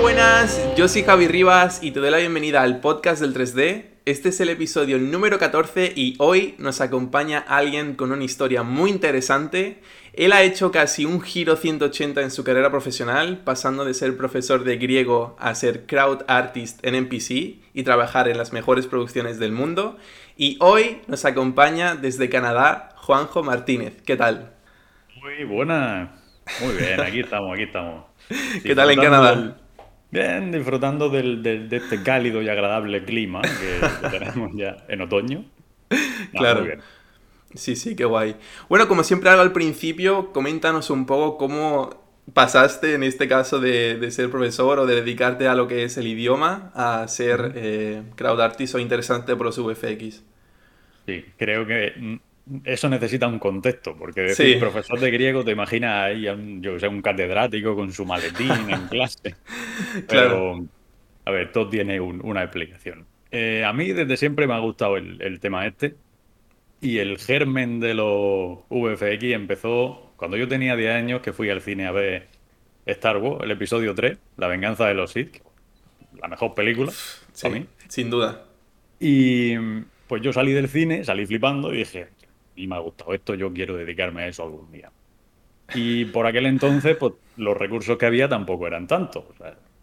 buenas, yo soy Javi Rivas y te doy la bienvenida al podcast del 3D. Este es el episodio número 14 y hoy nos acompaña alguien con una historia muy interesante. Él ha hecho casi un giro 180 en su carrera profesional, pasando de ser profesor de griego a ser crowd artist en NPC y trabajar en las mejores producciones del mundo. Y hoy nos acompaña desde Canadá Juanjo Martínez. ¿Qué tal? Muy buena. Muy bien, aquí estamos, aquí estamos. ¿Qué tal en Canadá? Bien, disfrutando del, de este cálido y agradable clima que, tenemos ya en otoño. claro. Sí, sí, qué guay. Bueno, como siempre hago al principio, coméntanos un poco cómo pasaste en este caso de, ser profesor o de dedicarte a lo que es el idioma a ser eh, crowd artist o interesante por los VFX. Sí, creo que eso necesita un contexto, porque decir profesor de griego te imaginas ahí, a un, yo sé, un catedrático con su maletín en clase. Pero, a ver, todo tiene una explicación. Eh, a mí desde siempre me ha gustado el, tema este. Y el germen de los VFX empezó cuando yo tenía 10 años, que fui al cine a ver Star Wars, el episodio 3, La venganza de los Sith. La mejor película, para mí. Sin duda. Y pues yo salí del cine, salí flipando y dije, y me ha gustado esto, yo quiero dedicarme a eso algún día. Y por aquel entonces, pues los recursos que había tampoco eran tantos.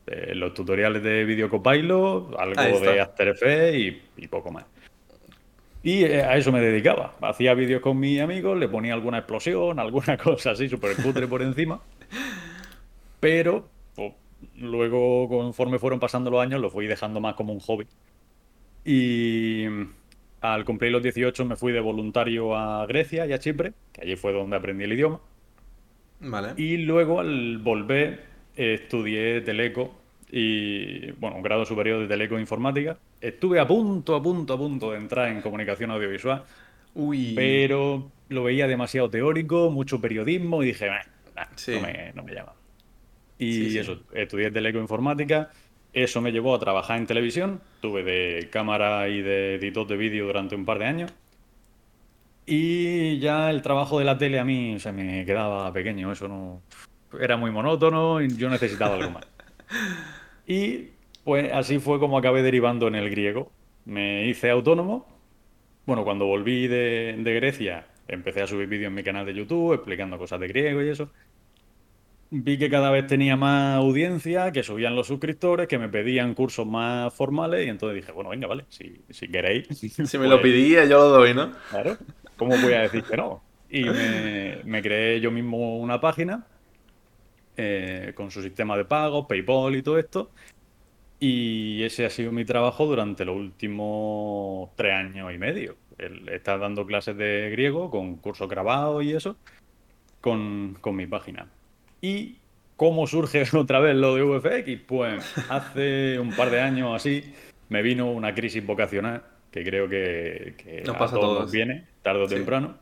Eh, los tutoriales de Video Copilot, algo de After Effects y, poco más. Y eh, a eso me dedicaba. Hacía vídeos con mis amigos, le ponía alguna explosión, alguna cosa así súper cutre por encima. Pero pues, luego, conforme fueron pasando los años, lo fui dejando más como un hobby. Y al cumplir los 18 me fui de voluntario a Grecia y a Chipre, que allí fue donde aprendí el idioma. Vale. Y luego al volver estudié teleco y, bueno, un grado superior de teleco informática. Estuve a punto, a punto, a punto de entrar en comunicación audiovisual. Uy. Pero lo veía demasiado teórico, mucho periodismo y dije, no, me, no, me, llama. Y eso, estudié teleco informática eso me llevó a trabajar en televisión. Tuve de cámara y de editor de vídeo durante un par de años. Y ya el trabajo de la tele a mí se me quedaba pequeño. Eso no. Era muy monótono y yo necesitaba algo más. Y pues así fue como acabé derivando en el griego. Me hice autónomo. Bueno, cuando volví de, de Grecia, empecé a subir vídeos en mi canal de YouTube explicando cosas de griego y eso vi que cada vez tenía más audiencia, que subían los suscriptores, que me pedían cursos más formales y entonces dije, bueno, venga, vale, si, si queréis. Si me lo pues pedía, yo lo doy, ¿no? Claro, ¿cómo voy a decir que no? Y me, creé yo mismo una página eh, con su sistema de pago, PayPal y todo esto. Y ese ha sido mi trabajo durante los últimos tres años y medio. El estar dando clases de griego con cursos grabados y eso con, con mi página. ¿Y cómo surge otra vez lo de VFX? Pues hace un par de años así me vino una crisis vocacional que creo que, a todos, viene, tarde o temprano.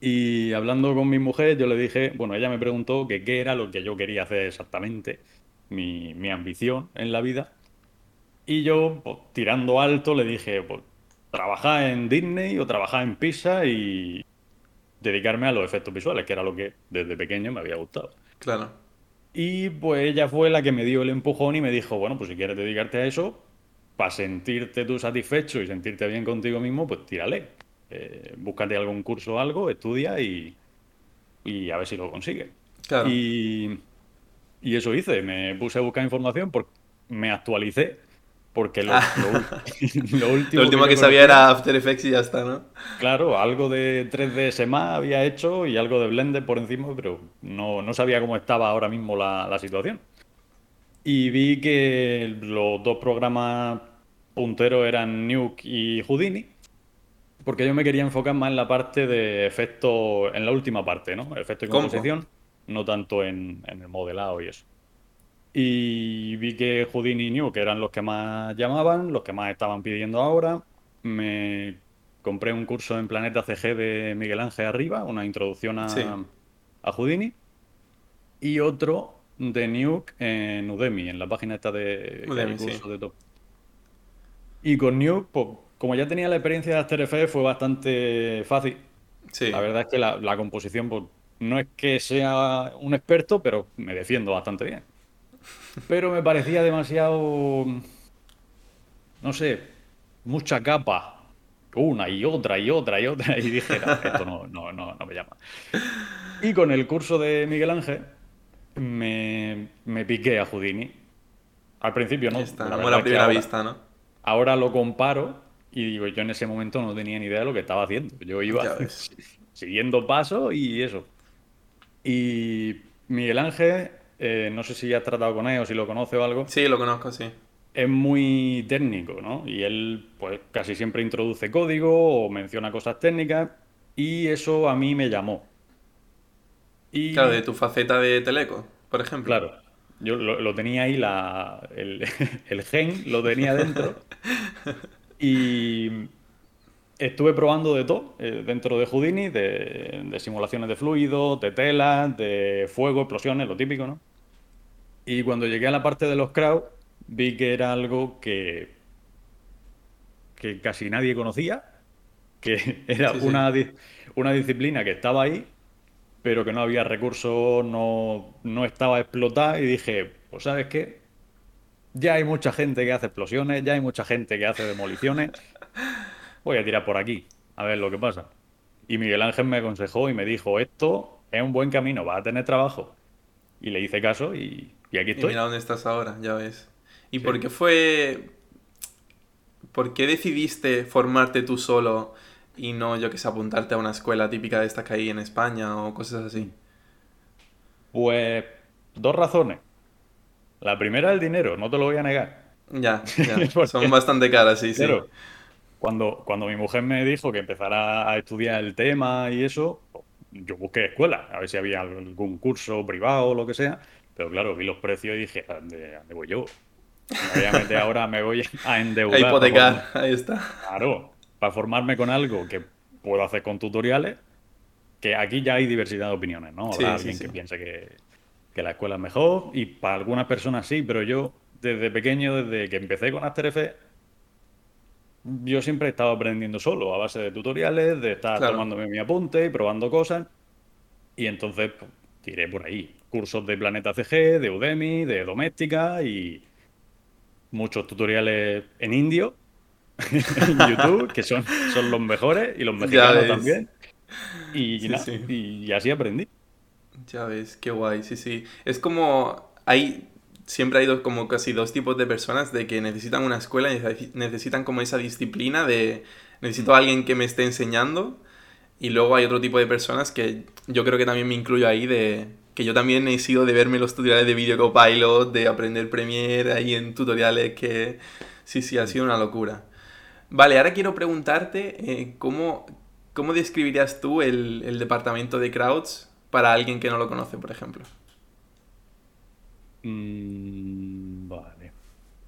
Y hablando con mi mujer, yo le dije, bueno, ella me preguntó que qué era lo que yo quería hacer exactamente, mi, ambición en la vida. Y yo, pues, tirando alto, le dije, pues, trabajar en Disney o trabajar en Pisa y dedicarme a los efectos visuales, que era lo que desde pequeño me había gustado. Claro. Y pues ella fue la que me dio el empujón y me dijo, bueno, pues si quieres dedicarte a eso, para sentirte tú satisfecho y sentirte bien contigo mismo, pues tírale. Eh, búscate algún curso o algo, estudia y, y a ver si lo consigues. Claro. Y, y eso hice, me puse a buscar información, porque me actualicé porque lo, ah. último, lo último que, sabía era After Effects y ya está, ¿no? Claro, algo de 3ds más había hecho y algo de Blender por encima, pero no, no sabía cómo estaba ahora mismo la, la, situación. Y vi que los dos programas punteros eran Nuke y Houdini, porque yo me quería enfocar más en la parte de efectos, en la última parte, ¿no? Efecto y composición, no tanto en, en el modelado y eso. Y vi que Houdini y New, que eran los que más llamaban, los que más estaban pidiendo ahora. Me compré un curso en Planeta CG de Miguel Ángel Arriba, una introducción a, a Houdini. Y otro de Nuke en Udemy, en la página esta de Udemy, curso de top. Y con Nuke, pues, como ya tenía la experiencia de After Effects, fue bastante fácil. Sí. La verdad es que la, composición, pues, no es que sea un experto, pero me defiendo bastante bien. Pero me parecía demasiado, no sé, mucha capa. Una y otra y otra y otra. Y dije, no, esto no, no, no, no me llama. Y con el curso de Miguel Ángel me, me piqué a Houdini. Al principio no. Está, La como la primera ahora- vista, ¿no? Ahora lo comparo y digo, yo en ese momento no tenía ni idea de lo que estaba haciendo. Yo iba siguiendo pasos y eso. Y Miguel Ángel, eh, no sé si has tratado con él o si lo conoce o algo, Sí, lo conozco, sí. es muy técnico, ¿no? Y él, pues casi siempre introduce código o menciona cosas técnicas y eso a mí me llamó. Y Claro, de tu faceta de Teleco, por ejemplo. Claro, yo lo, lo tenía ahí, la, el, el gen lo tenía dentro y estuve probando de todo eh, dentro de Houdini, de, de simulaciones de fluidos, de telas, de fuego, explosiones, lo típico, ¿no? Y cuando llegué a la parte de los crowd, vi que era algo que, que casi nadie conocía, que era Sí, una, una disciplina que estaba ahí, pero que no había recursos, no, no estaba explotada y dije, pues ¿sabes qué? Ya hay mucha gente que hace explosiones, ya hay mucha gente que hace demoliciones, voy a tirar por aquí, a ver lo que pasa. Y Miguel Ángel me aconsejó y me dijo, esto es un buen camino, vas a tener trabajo. Y le hice caso y, y aquí Y estoy. mira dónde estás ahora, ya ves. ¿Y Sí. por qué fue... ¿Por qué decidiste formarte tú solo y no, yo que sé, apuntarte a una escuela típica de estas que hay en España o cosas así? Pues dos razones. La primera el dinero, no te lo voy a negar. Ya, ya. ¿Por Son bastante caras, sí, sí. Cuando, cuando mi mujer me dijo que empezara a estudiar el tema y eso, yo busqué escuela, a ver si había algún curso privado o lo que sea, pero claro, vi los precios y dije, ¿a dónde, voy yo? Meter ahora, me voy a endeudar. A hipotecar, ahí está. Claro, para formarme con algo que puedo hacer con tutoriales, que aquí ya hay diversidad de opiniones, ¿no? Habrá Sí, sí, alguien sí. que piense que, que la escuela es mejor y para algunas personas sí, pero yo desde pequeño, desde que empecé con After Effects, yo siempre he estado aprendiendo solo, a base de tutoriales, de estar Claro. tomándome mi apunte y probando cosas. Y entonces pues, tiré por ahí. Cursos de Planeta CG, de Udemy, de Doméstica y muchos tutoriales en indio en YouTube, que son, son los mejores y los mexicanos también. Y, Sí, nada, sí. y así aprendí. Ya ves, qué guay, sí, sí. Es como, hay, siempre hay dos, como casi dos tipos de personas de que necesitan una escuela y necesi- necesitan como esa disciplina de, necesito alguien que me esté enseñando. Y luego hay otro tipo de personas que yo creo que también me incluyo ahí de, que yo también he sido de verme los tutoriales de Video Copilot, de aprender Premiere ahí en tutoriales que, sí, sí, ha sido una locura. Vale, ahora quiero preguntarte eh, ¿cómo, cómo describirías tú el, el departamento de crowds para alguien que no lo conoce, por ejemplo. Mm, vale.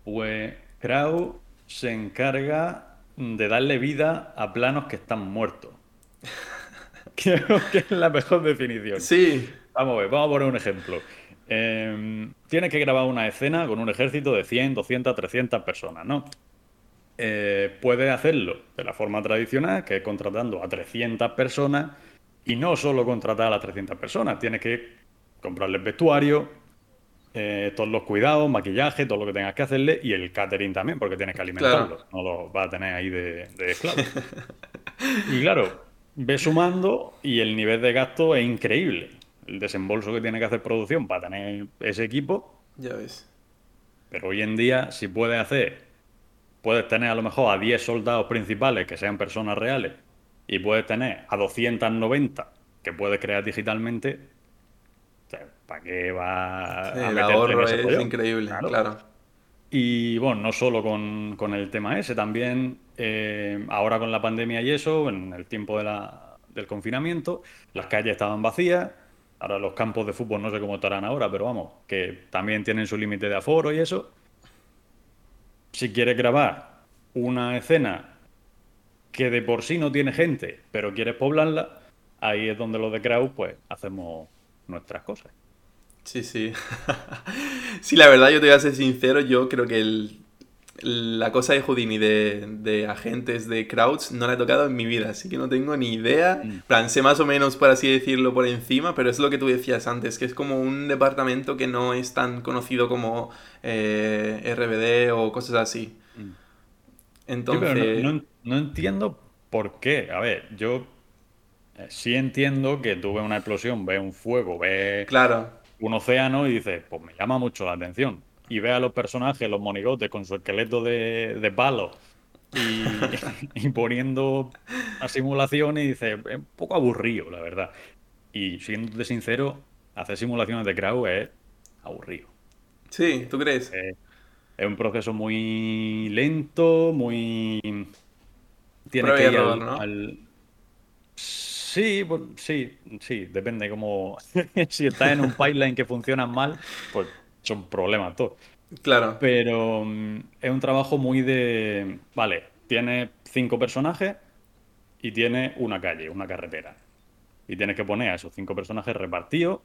Pues Krau se encarga de darle vida a planos que están muertos. Creo que es la mejor definición. Sí, Vamos a ver, vamos a poner un ejemplo. Eh, tienes que grabar una escena con un ejército de 100, 200, 300 personas, ¿no? Eh, puedes hacerlo de la forma tradicional, que es contratando a 300 personas, y no solo contratar a las 300 personas, tienes que comprarles vestuario, eh, todos los cuidados, maquillaje, todo lo que tengas que hacerle, y el catering también, porque tienes que alimentarlos, no lo vas a tener ahí de, de esclavo. Y claro, ves sumando y el nivel de gasto es increíble. El desembolso que tiene que hacer producción para tener ese equipo, ya ves. pero hoy en día, si puedes hacer, puedes tener a lo mejor a 10 soldados principales que sean personas reales y puedes tener a 290 que puedes crear digitalmente, ¿para qué vas a el en ahorro ese es increíble, Claro. claro. Y bueno, no solo con, con el tema ese, también eh, ahora con la pandemia y eso, en el tiempo de la- del confinamiento, las calles estaban vacías, ahora los campos de fútbol no sé cómo estarán ahora, pero vamos, que también tienen su límite de aforo y eso. Si quieres grabar una escena que de por sí no tiene gente, pero quieres poblarla, ahí es donde los de Crowd pues hacemos nuestras cosas. Sí, sí. sí, la verdad, yo te voy a ser sincero, yo creo que el, la cosa de Houdini de, de agentes de crowds no la he tocado en mi vida, así que no tengo ni idea. Mm. plan, sé más o menos, por así decirlo, por encima, pero es lo que tú decías antes, que es como un departamento que no es tan conocido como eh, RBD o cosas así. Mm. Entonces... Sí, pero no, no- no entiendo por qué. A ver, yo eh, sí entiendo que tú ves una explosión, ves un fuego, ves Claro, un océano y dices, pues me llama mucho la atención. Y ves a los personajes, los monigotes, con su esqueleto de, de palo y, y poniendo a simulaciones y dices, es un poco aburrido, la verdad. Y siéndote sincero, hacer simulaciones de crowd es aburrido. sí, ¿tú crees? Eh, es un proceso muy lento, muy... Y que ir error, al, ¿no? al- Sí, pues, sí, sí, depende cómo... Si estás en un pipeline que funciona mal, pues son problemas todos. Claro, Pero mm, es un trabajo muy de... Vale, tienes cinco personajes y tienes una calle, una carretera. Y tienes que poner a esos cinco personajes repartidos,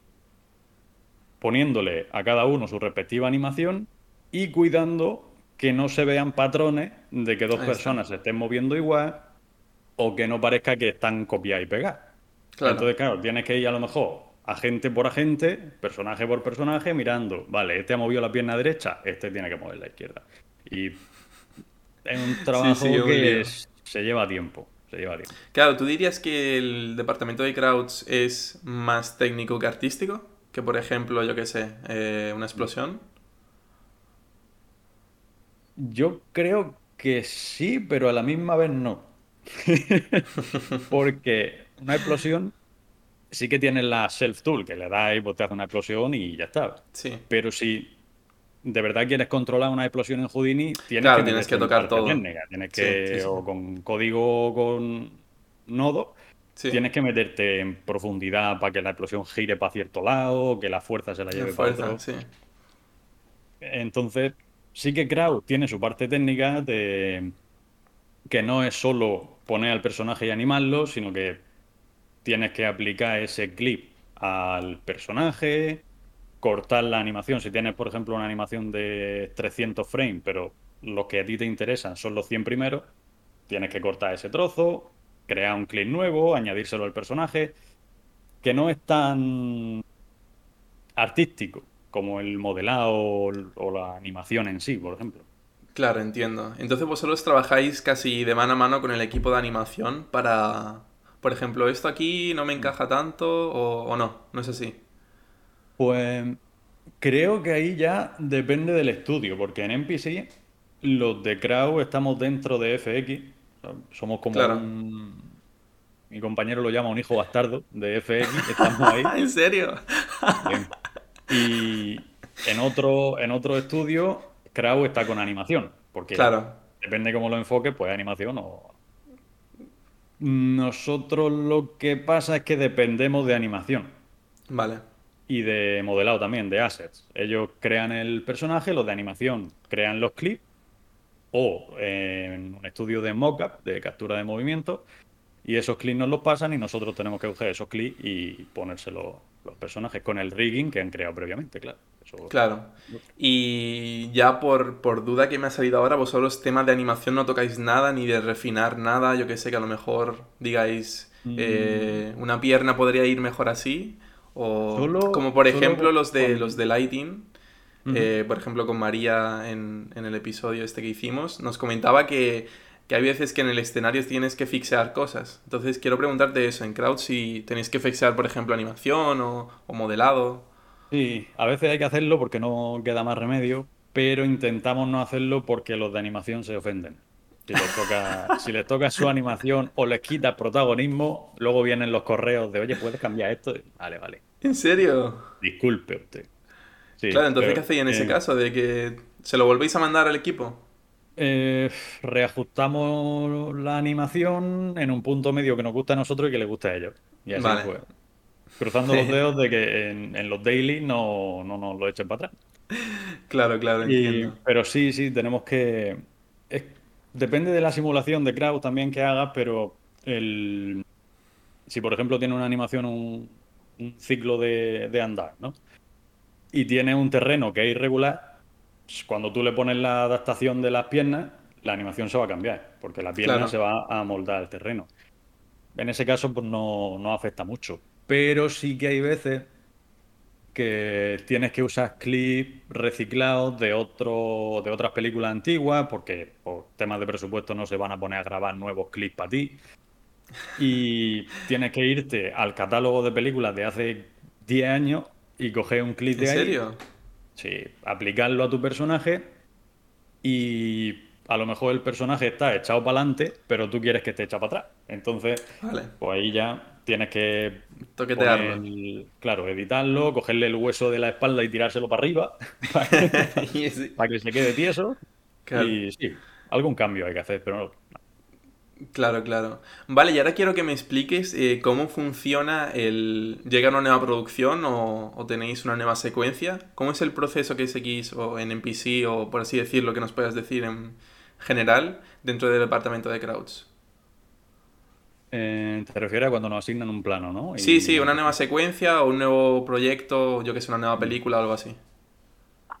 poniéndole a cada uno su respectiva animación y cuidando que no se vean patrones de que dos personas se estén moviendo igual o que no parezca que están copiadas y pegadas. claro. Entonces, claro, tienes que ir a lo mejor agente por agente, personaje por personaje, mirando, vale, este ha movido la pierna derecha, este tiene que mover la izquierda. Y es un trabajo sí, que es- se lleva tiempo, se lleva tiempo. Claro, ¿tú dirías que el departamento de crowds es más técnico que artístico? Que por ejemplo, yo qué sé, eh, una explosión. Yo creo que sí, pero a la misma vez no. Porque una explosión sí que tiene la self-tool, que le das y pues te hace una explosión y ya está. Sí, Pero si de verdad quieres controlar una explosión en Houdini, tienes Claro, que tienes que tocar todo. técnica. Tienes que, sí, sí. o con código o con nodo, sí. tienes que meterte en profundidad para que la explosión gire para cierto lado, que la fuerza se la La lleve para fuerza, otro. sí. Entonces, sí que Crowd tiene su parte técnica de que no es solo poner al personaje y animarlo, sino que tienes que aplicar ese clip al personaje, cortar la animación. Si tienes, por ejemplo, una animación de 300 frames, pero los que a ti te interesan son los 100 primeros, tienes que cortar ese trozo, crear un clip nuevo, añadírselo al personaje, que no es tan artístico como el modelado o o la animación en sí, por ejemplo. Claro, entiendo. Entonces vosotros trabajáis casi de mano a mano con el equipo de animación para, por ejemplo, esto aquí no me encaja tanto o, o no, no es así. Pues creo que ahí ya depende del estudio, porque en NPC los de Crow estamos dentro de FX, somos como Claro. un... Mi compañero lo llama un hijo bastardo de FX, estamos ahí. ¿En serio? Bien. Y en otro, en otro estudio, Crow está con animación, porque Claro. depende cómo lo enfoques, pues animación o... Nosotros lo que pasa es que dependemos de animación. Vale. Y de modelado también, de assets. Ellos crean el personaje, los de animación crean los clips, o en un estudio de mockup, de captura de movimiento, y esos clips nos los pasan y nosotros tenemos que coger esos clips y ponérselos los personajes con el rigging que han creado previamente, claro. Eso- Claro. Y ya por, por duda que me ha salido ahora, vosotros temas de animación no tocáis nada, ni de refinar nada. Yo que sé, que a lo mejor digáis, Mm. eh, una pierna podría ir mejor así. O Solo- como por ejemplo los de los de Lighting. Eh, por ejemplo, con María en, en el episodio este que hicimos, nos comentaba que, que hay veces que en el escenario tienes que fixear cosas. Entonces quiero preguntarte eso, en Crowd si tenéis que fixear, por ejemplo, animación o, o modelado. Sí, a veces hay que hacerlo porque no queda más remedio, pero intentamos no hacerlo porque los de animación se ofenden. Si les toca, si les toca su animación o les quitas protagonismo, luego vienen los correos de, oye, ¿puedes cambiar esto? Vale, vale. ¿En serio? Disculpe usted. Sí, Claro, entonces, pero, ¿qué hacéis en ese caso? ¿De que se lo volvéis a mandar al equipo? eh, reajustamos la animación en un punto medio que nos gusta a nosotros y que les gusta a ellos. Y así Vale. pues, cruzando los dedos de que en, en los daily no, no nos lo echen para atrás. Claro, claro, Y- entiendo. pero sí, sí, tenemos que... es- depende de la simulación de crowd también que hagas, pero el, si por ejemplo tiene una animación, un, un ciclo de, de andar, ¿no? Y tiene un terreno que es irregular, cuando tú le pones la adaptación de las piernas, la animación se va a cambiar, porque la pierna se va a moldar al terreno. En ese caso, pues no, no afecta mucho. Pero sí que hay veces que tienes que usar clips reciclados de otro, de otras películas antiguas, porque por temas de presupuesto no se van a poner a grabar nuevos clips para ti. Y tienes que irte al catálogo de películas de hace 10 años y coger un clip de ahí. ¿En serio? Sí, aplicarlo a tu personaje y a lo mejor el personaje está echado para adelante, pero tú quieres que esté echado para atrás. Entonces, pues ahí ya tienes que toquetearlo. claro, editarlo, cogerle el hueso de la espalda y tirárselo para arriba para que, se quede tieso. Y sí, algún cambio hay que hacer, pero no, Claro, claro. Vale, y ahora quiero que me expliques eh, cómo funciona el... ¿Llega una nueva producción o, tenéis una nueva secuencia? ¿Cómo es el proceso que seguís o en NPC o por así decirlo que nos puedas decir en general dentro del departamento de crowds? Eh, te refieres a cuando nos asignan un plano, ¿no? Sí, sí, una nueva secuencia o un nuevo proyecto, yo que sé, una nueva película o algo así.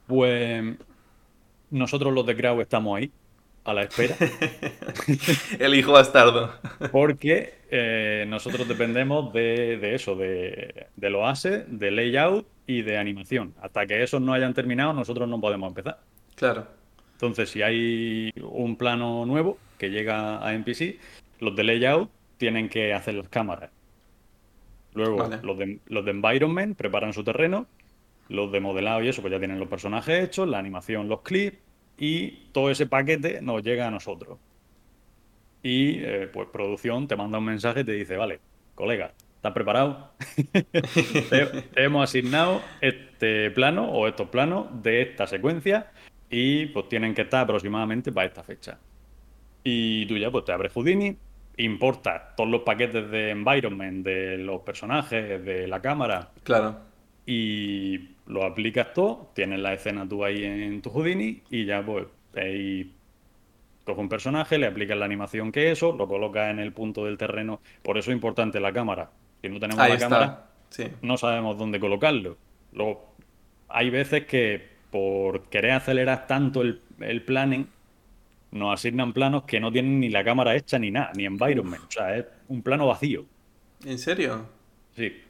Pues nosotros los de Crowd estamos ahí a la espera. El hijo bastardo. Porque eh, nosotros dependemos de, eso, de, de los ases, de layout y de animación. Hasta que esos no hayan terminado, nosotros no podemos empezar. Claro. Entonces, si hay un plano nuevo que llega a NPC, los de layout tienen que hacer las cámaras. Luego, los, de, los de environment preparan su terreno, los de modelado y eso, pues ya tienen los personajes hechos, la animación, los clips, y todo ese paquete nos llega a nosotros. Y eh, pues producción te manda un mensaje y te dice, vale, colega, ¿estás preparado? te, hemos asignado este plano o estos planos de esta secuencia y pues tienen que estar aproximadamente para esta fecha. Y tú ya pues te abres Houdini, importas todos los paquetes de environment, de los personajes, de la cámara. Claro. Y lo aplicas todo, tienes la escena tú ahí en tu Houdini y ya pues ahí coges un personaje, le aplicas la animación que eso, lo colocas en el punto del terreno. Por eso es importante la cámara. Si no tenemos la cámara, no sabemos dónde colocarlo. Luego, hay veces que por querer acelerar tanto el, el planning, nos asignan planos que no tienen ni la cámara hecha ni nada, ni environment. O sea, es un plano vacío. ¿En serio? Sí.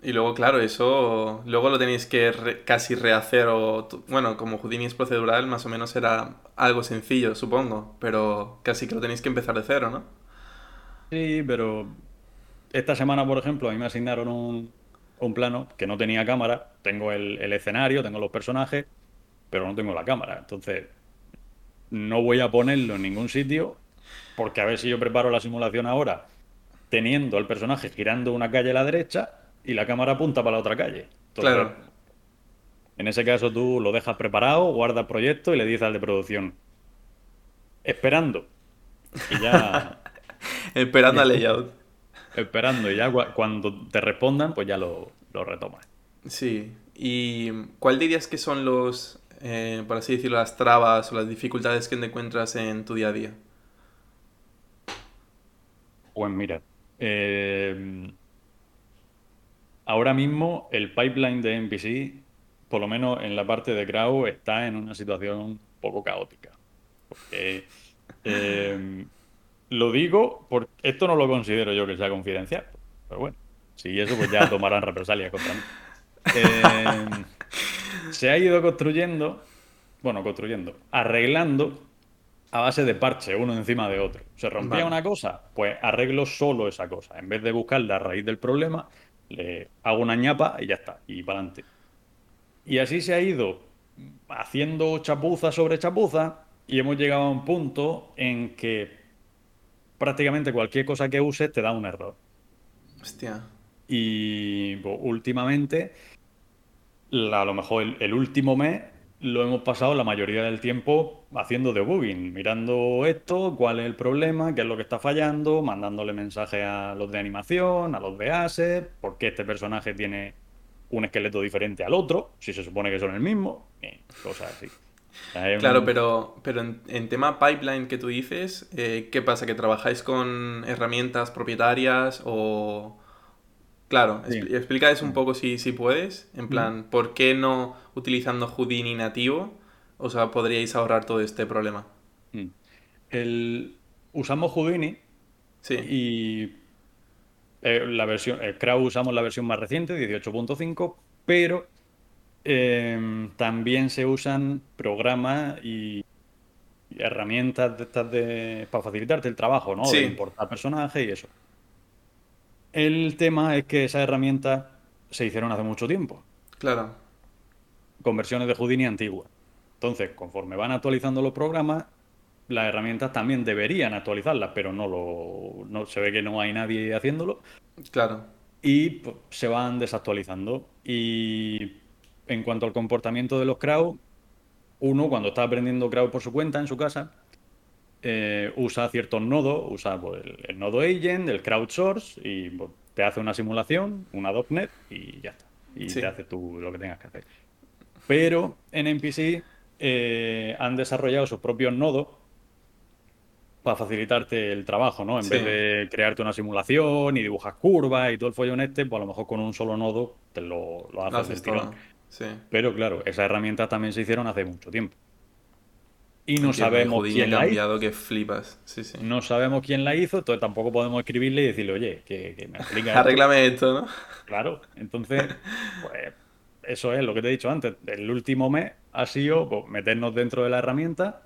Y luego, claro, eso luego lo tenéis que casi rehacer o... Bueno, como Houdini es procedural, más o menos era algo sencillo, supongo, pero casi que lo tenéis que empezar de cero, ¿no? Sí, pero esta semana, por ejemplo, a mí me asignaron un, un plano que no tenía cámara, tengo el, el, escenario, tengo los personajes, pero no tengo la cámara. Entonces, no voy a ponerlo en ningún sitio, porque a ver si yo preparo la simulación ahora, teniendo al personaje girando una calle a la derecha y la cámara apunta para la otra calle. claro. En ese caso tú lo dejas preparado, guardas proyecto y le dices al de producción, esperando. Y ya... esperando al layout. Esperando y ya cuando te respondan, pues ya lo, lo retomas. Sí. ¿Y cuál dirías que son los, eh, por así decirlo, las trabas o las dificultades que te encuentras en tu día a día? Pues mira, eh, ahora mismo el pipeline de NPC, por lo menos en la parte de Crow, está en una situación un poco caótica. Porque em, lo digo, porque esto no lo considero yo que sea confidencial. Pero bueno, si eso, pues ya tomarán represalias contra mí. Em, se ha ido construyendo, bueno, construyendo, arreglando a base de parche, uno encima de otro. Se rompía una cosa, pues arreglo solo esa cosa. En vez de buscar la raíz del problema, le hago una ñapa y ya está, y para adelante. Y así se ha ido haciendo chapuza sobre chapuza y hemos llegado a un punto en que prácticamente cualquier cosa que uses te da un error. Hostia. Y pues, últimamente, a lo mejor el último mes lo hemos pasado la mayoría del tiempo haciendo debugging, mirando esto, cuál es el problema, qué es lo que está fallando, mandándole mensajes a los de animación, a los de ASE, por qué este personaje tiene un esqueleto diferente al otro, si se supone que son el mismo, cosas así. Claro, pero, pero en, tema pipeline que tú dices, eh, ¿qué pasa? ¿Que trabajáis con herramientas propietarias o, Claro, explica eso un poco si, si puedes. En plan, ¿por qué no utilizando Houdini nativo? O sea, podríais ahorrar todo este problema. Mm. El, usamos Houdini Sí. y eh, la versión, el Crowd usamos la versión más reciente, 18.5, pero eh, también se usan programas y y herramientas de estas de, para facilitarte el trabajo, ¿no? Sí. De importar personajes y eso. El tema es que esas herramientas se hicieron hace mucho tiempo, Claro. con versiones de Houdini antiguas. Entonces, conforme van actualizando los programas, las herramientas también deberían actualizarlas, pero no lo, no se ve que no hay nadie haciéndolo Claro. y pues, se van desactualizando. Y en cuanto al comportamiento de los crowd, uno cuando está aprendiendo crowd por su cuenta en su casa, eh, usa ciertos nodos, usa pues, el, el nodo agent, el crowdsource y pues, te hace una simulación, una .NET y ya está. Y Sí. te hace tú lo que tengas que hacer. Pero en NPC eh, han desarrollado sus propios nodos para facilitarte el trabajo, ¿no? En Sí. vez de crearte una simulación y dibujas curvas y todo el follón este, pues a lo mejor con un solo nodo te lo, haces del haces tirón. todo. Sí. Pero claro, esas herramientas también se hicieron hace mucho tiempo. Y no Entiendo, sabemos quién la hizo. cambiado que flipas. Sí, sí. No sabemos quién la hizo, entonces tampoco podemos escribirle y decirle, oye, que, que me explica esto". Arréglame esto, ¿no? Claro, entonces, pues eso es lo que te he dicho antes. El último mes ha sido pues, meternos dentro de la herramienta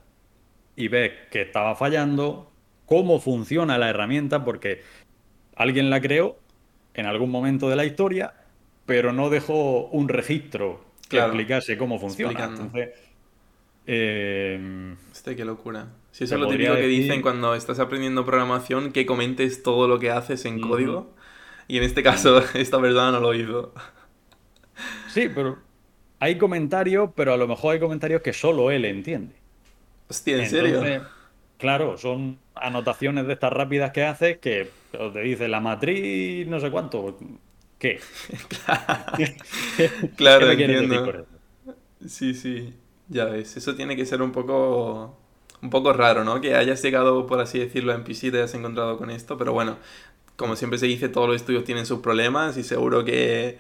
y ver que estaba fallando, cómo funciona la herramienta, porque alguien la creó en algún momento de la historia, pero no dejó un registro que Claro. explicase cómo funciona. Explicando. Entonces, eh, Este, qué locura. Si eso es lo típico que decir- dicen cuando estás aprendiendo programación, que comentes todo lo que haces en código. Y en este caso, esta persona no lo hizo. sí, pero hay comentarios, pero a lo mejor hay comentarios que solo él entiende. Hostia, ¿en serio? Claro, son anotaciones de estas rápidas que haces que te dice la matriz, no sé cuánto. ¿Qué? Claro, ¿Qué me quieres decir entiendo. eso? Sí, sí, ya ves. Eso tiene que ser un poco, un poco raro, ¿no? Que hayas llegado, por así decirlo, en PC y te hayas encontrado con esto, pero bueno, como siempre se dice, todos los estudios tienen sus problemas y seguro que,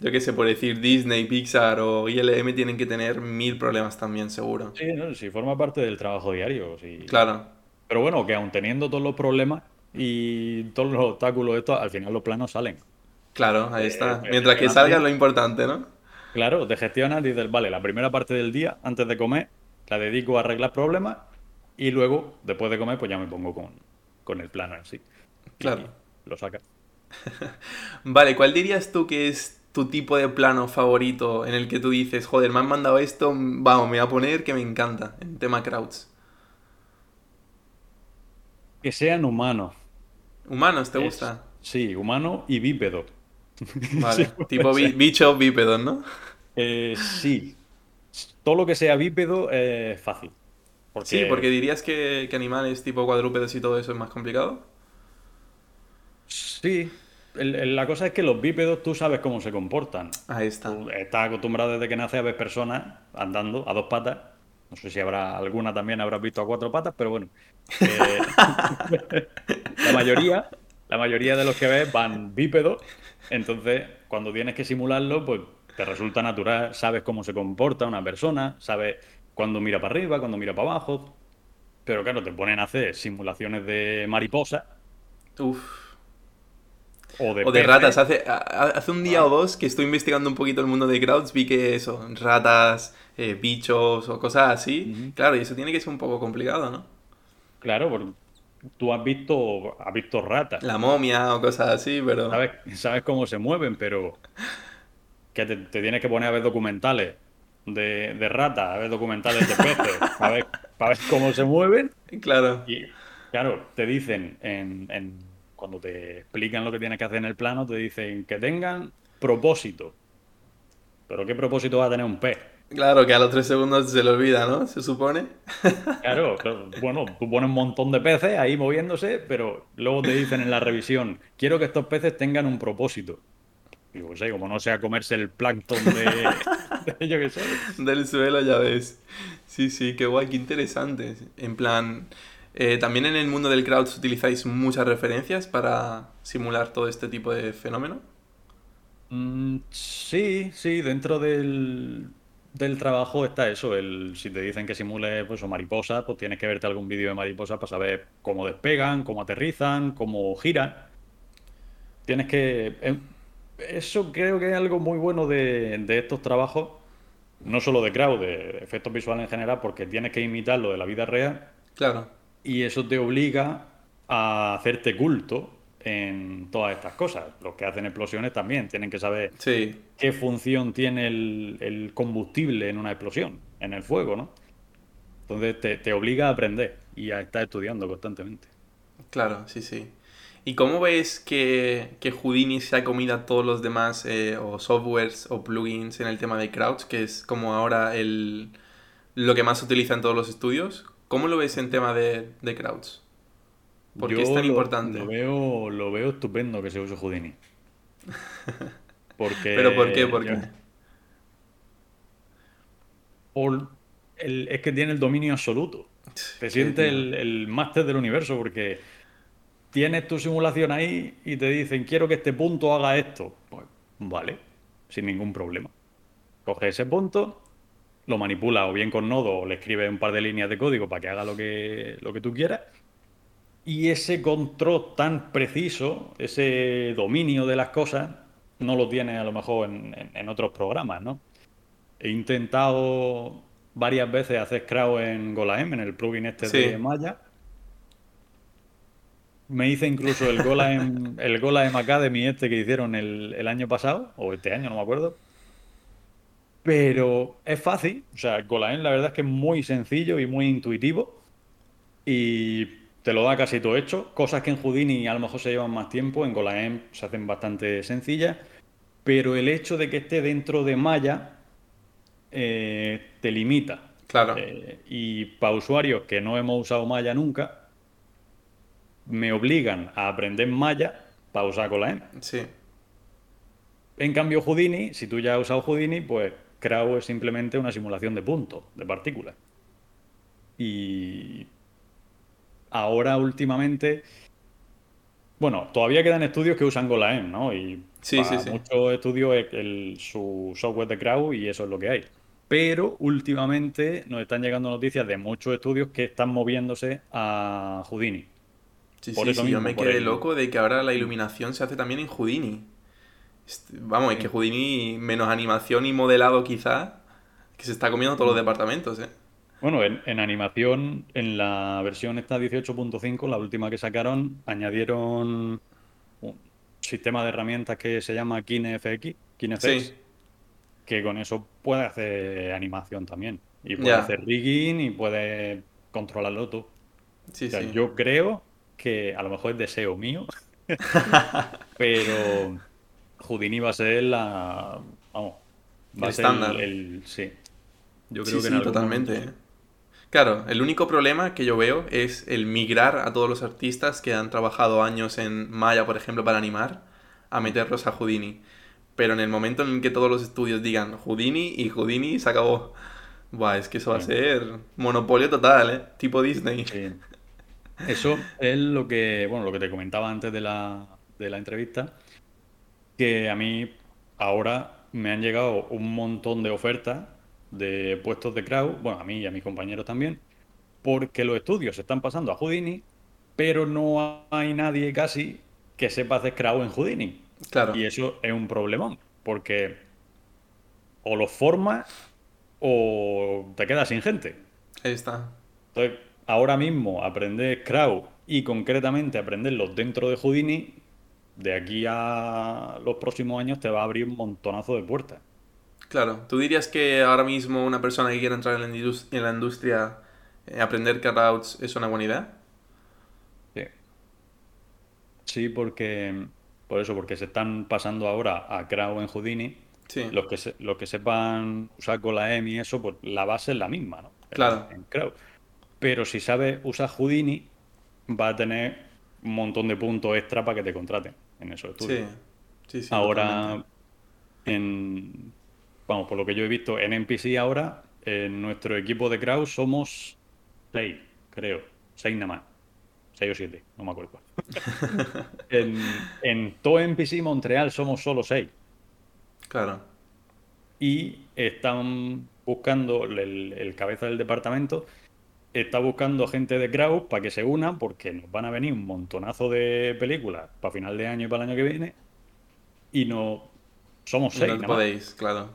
yo qué sé, por decir Disney, Pixar o ILM tienen que tener mil problemas también, seguro. Sí, no, sí, forma parte del trabajo diario. sí. Claro, Pero bueno, que aun teniendo todos los problemas y todos los obstáculos, estos, al final los planos salen. claro, ahí Eh, está. eh, Mientras que eh, salga es lo importante, ¿no? Claro, te gestionas dices, vale, la primera parte del día, antes de comer, la dedico a arreglar problemas y luego, después de comer, pues ya me pongo con, con el plano en sí. Y Claro. lo sacas. Vale, ¿cuál dirías tú que es tu tipo de plano favorito en el que tú dices, joder, me han mandado esto, vamos, me voy a poner que me encanta en tema crowds? Que sean humanos. ¿Humanos te Es- gusta? Sí, humano y bípedo. Vale, Sí, tipo bichos bípedos, ¿no? Eh, sí. Todo lo que sea bípedo es fácil. Porque, Sí, porque dirías que, que animales tipo cuadrúpedos y todo eso es más complicado. Sí. El- el- la cosa es que los bípedos tú sabes cómo se comportan. Ahí está. Tú estás acostumbrado desde que nace a ver personas andando a dos patas. No sé si habrá alguna también habrás visto a cuatro patas, pero bueno. Eh, la mayoría, la mayoría de los que ves van bípedos. Entonces, cuando tienes que simularlo, pues te resulta natural. Sabes cómo se comporta una persona, sabes cuándo mira para arriba, cuándo mira para abajo. Pero claro, te ponen a hacer simulaciones de mariposa Uf. o de, O de peces. ratas. Hace, un día o dos que estoy investigando un poquito el mundo de crowds, vi que eso, ratas, eh, bichos o cosas así. Claro, y eso tiene que ser un poco complicado, ¿no? Claro, porque tú has visto, has visto ratas. La momia o cosas así, pero... Sabes, sabes cómo se mueven, pero que te, te tienes que poner a ver documentales de, de ratas, a ver documentales de peces, para ver, para ver cómo se mueven. Claro. Y claro, te dicen, en, en- cuando te explican lo que tienes que hacer en el plano, te dicen que tengan propósito. Pero ¿qué propósito va a tener un pez? Claro, que a los tres segundos se le olvida, ¿no? Se supone. Claro, claro, bueno, tú pones un montón de peces ahí moviéndose, pero luego te dicen en la revisión, quiero que estos peces tengan un propósito. No sé, como no sea comerse el plancton de, de yo qué sé. Del suelo, ya ves. Sí, sí, qué guay, qué interesante. En plan, eh, también en el mundo del crowds utilizáis muchas referencias para simular todo este tipo de fenómeno. Mm, sí, sí, dentro del, del trabajo está eso, el, si te dicen que simule pues, o mariposa, pues tienes que verte algún vídeo de mariposa para saber cómo despegan, cómo aterrizan, cómo giran. Tienes que... em, Eso creo que es algo muy bueno de, de estos trabajos, no solo de crowd, de efectos visuales en general, porque tienes que imitar lo de la vida real Claro. y eso te obliga a hacerte culto en todas estas cosas. Los que hacen explosiones también tienen que saber Sí. qué función tiene el, el combustible en una explosión, en el fuego, ¿no? Entonces te, te obliga a aprender y a estar estudiando constantemente. Claro, sí, sí. ¿Y cómo ves que, que Houdini se ha comido a todos los demás eh, o softwares o plugins en el tema de crowds, que es como ahora el, lo que más se utiliza en todos los estudios? ¿Cómo lo ves en tema de, de crowds? ¿Por qué es tan lo- importante? Lo veo, lo veo estupendo que se use Houdini. Porque ¿Pero por qué? ¿Por qué? por el- es que tiene el dominio absoluto. Te sientes el, el máster del universo porque tienes tu simulación ahí y te dicen, quiero que este punto haga esto. Pues vale, sin ningún problema. Coges ese punto, lo manipulas o bien con nodo o le escribes un par de líneas de código para que haga lo que, lo que tú quieras. Y ese control tan preciso, ese dominio de las cosas, no lo tienes a lo mejor en, en- en otros programas, ¿no? He intentado varias veces hacer crowd en Golaem, en el plugin este Sí. de Maya. Me hice incluso el Golaem, el Golaem Academy este que hicieron el, el año pasado, o este año, no me acuerdo. Pero es fácil, o sea, Golaem la verdad es que es muy sencillo y muy intuitivo y te lo da casi todo hecho. Cosas que en Houdini a lo mejor se llevan más tiempo, en Golaem se hacen bastante sencillas, pero el hecho de que esté dentro de Maya eh, te limita. Claro. Eh, y para usuarios que no hemos usado Maya nunca, me obligan a aprender Maya para usar Golaem. Sí. En cambio, Houdini, si tú ya has usado Houdini, pues Crow es simplemente una simulación de puntos, de partículas. Y ahora, últimamente, bueno, todavía quedan estudios que usan Golaem, ¿no? Y Sí, para sí, sí. muchos estudios el- su software de Crow y eso es lo que hay. Pero últimamente nos están llegando noticias de muchos estudios que están moviéndose a Houdini. Sí, Por sí, eso sí, yo me quedé el- loco de que ahora la iluminación se hace también en Houdini. Este, Vamos, es que Houdini, menos animación y modelado quizá, que se está comiendo Mm. todos los departamentos, ¿eh? Bueno, en, en animación, en la versión esta 18.5, la última que sacaron, añadieron un sistema de herramientas que se llama KineFX, KineFX, Sí. que con eso puede hacer animación también. Y puede hacer rigging y puede controlarlo tú. Sí, O sea, sí. yo creo que a lo mejor es deseo mío, pero Houdini va a ser la... Vamos, va El a ser estándar. el- Sí. Yo creo que en sí, algún totalmente. momento. Claro, el único problema que yo veo es el migrar a todos los artistas que han trabajado años en Maya, por ejemplo, para animar, a meterlos a Houdini. Pero en el momento en el que todos los estudios digan Houdini y Houdini se acabó. Buah, es que eso va a ser monopolio total, ¿eh? Tipo Disney. Sí. Eso es lo que, bueno, lo que te comentaba antes de la, de la entrevista, que a mí ahora me han llegado un montón de ofertas de puestos de crowd, bueno, a mí y a mis compañeros también, porque los estudios se están pasando a Houdini, pero no hay nadie casi que sepa hacer crowd en Houdini. Claro. Y eso es un problemón, porque o los formas o te quedas sin gente. Ahí está. Entonces, ahora mismo aprender Crow y concretamente aprenderlo dentro de Houdini, de aquí a los próximos años te va a abrir un montonazo de puertas. Claro. ¿Tú dirías que ahora mismo una persona que quiera entrar en la, en la industria, eh, aprender Carrouts es una buena idea? Sí. Sí, porque por eso, porque se están pasando ahora a Crow en Houdini. Sí. Los que, se- los que sepan usar Golaem y eso, pues la base es la misma, ¿no? En- Claro. En Crow. Pero si sabes usar Houdini, va a tener un montón de puntos extra para que te contraten en esos estudios. Sí. Sí, sí, Ahora, en, vamos, por lo que yo he visto en NPC ahora, en nuestro equipo de crowd somos seis, creo, seis nada más, seis o siete, no me acuerdo cuál. en, en todo NPC Montreal somos solo seis Claro. y están buscando, el, el cabeza del departamento está buscando gente de crowd para que se una porque nos van a venir un montonazo de películas para final de año y para el año que viene y no somos seis. No podéis, claro.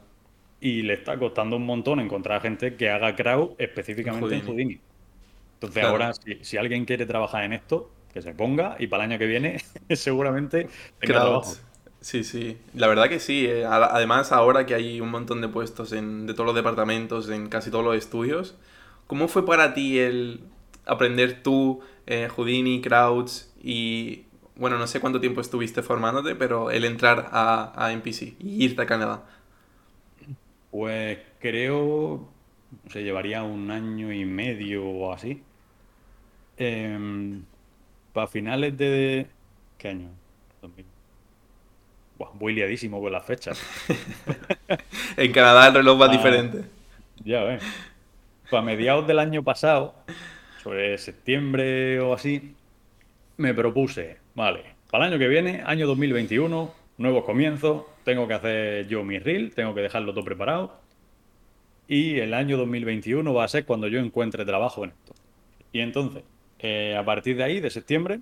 Y le está costando un montón encontrar gente que haga crowd específicamente en Houdini. Entonces ahora, si, alguien quiere trabajar en esto, que se ponga y para el año que viene seguramente tenga trabajo. Sí, sí, la verdad que sí. Eh. Además, ahora que hay un montón de puestos en, de todos los departamentos, en casi todos los estudios, ¿cómo fue para ti el aprender tú eh, Houdini, Crowds y, bueno, no sé cuánto tiempo estuviste formándote, pero el entrar a, a NPC y irte a Canadá? Pues creo, se llevaría un año y medio o así. Em, para finales de... ¿Qué año? voy liadísimo con las fechas. en Canadá el reloj va ah, diferente. Ya ves. Para mediados del año pasado, sobre septiembre o así, me propuse, vale, para el año que viene, año 2021, nuevos comienzos, tengo que hacer yo mi reel, tengo que dejarlo todo preparado. Y el año 2021 va a ser cuando yo encuentre trabajo en esto. Y entonces, eh, a partir de ahí, de septiembre,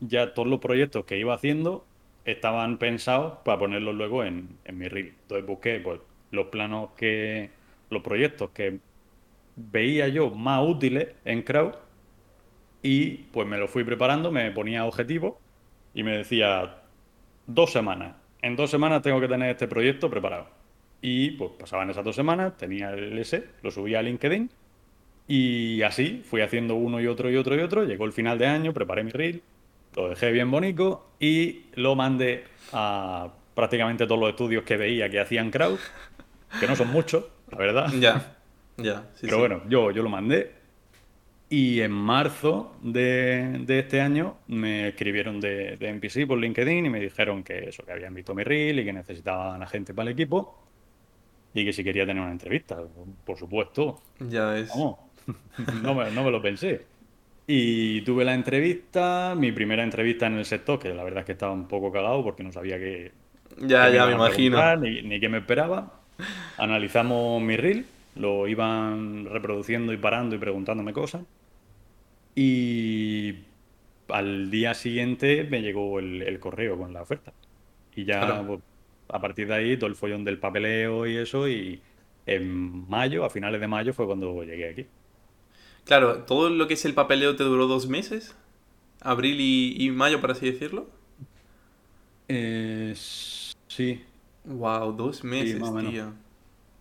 ya todos los proyectos que iba haciendo estaban pensados para ponerlos luego en, mi reel. Entonces busqué pues, los planos que, los proyectos que veía yo más útiles en Crowd y pues me lo fui preparando, me ponía objetivos y me decía dos semanas. En dos semanas tengo que tener este proyecto preparado. Y pues pasaban esas dos semanas, tenía el S, lo subía a LinkedIn y así fui haciendo uno y otro y otro y otro. Llegó el final de año, preparé mi reel, lo dejé bien bonito y lo mandé a prácticamente todos los estudios que veía que hacían crowd, que no son muchos, la verdad. Ya, ya. Pero bueno, yo, yo lo mandé. Y en marzo de, este año me escribieron de, de, NPC por LinkedIn y me dijeron que eso, que habían visto mi reel y que necesitaban a gente para el equipo y que si quería tener una entrevista. Por supuesto. Ya es. no, me, no me lo pensé. Y tuve la entrevista, mi primera entrevista en el sector, que la verdad es que estaba un poco cagado porque no sabía qué. Ya, ya, me, imagino. Ni, ni qué me esperaba. Analizamos mi reel, lo iban reproduciendo y parando y preguntándome cosas. Y al día siguiente me llegó el, correo con la oferta. Y ya pues, a partir de ahí todo el follón del papeleo y eso. Y en mayo, a finales de mayo, fue cuando llegué aquí. Claro, todo lo que es el papeleo te duró dos meses. Abril y, mayo, por así decirlo. Eh, sí. Wow, dos meses, tío.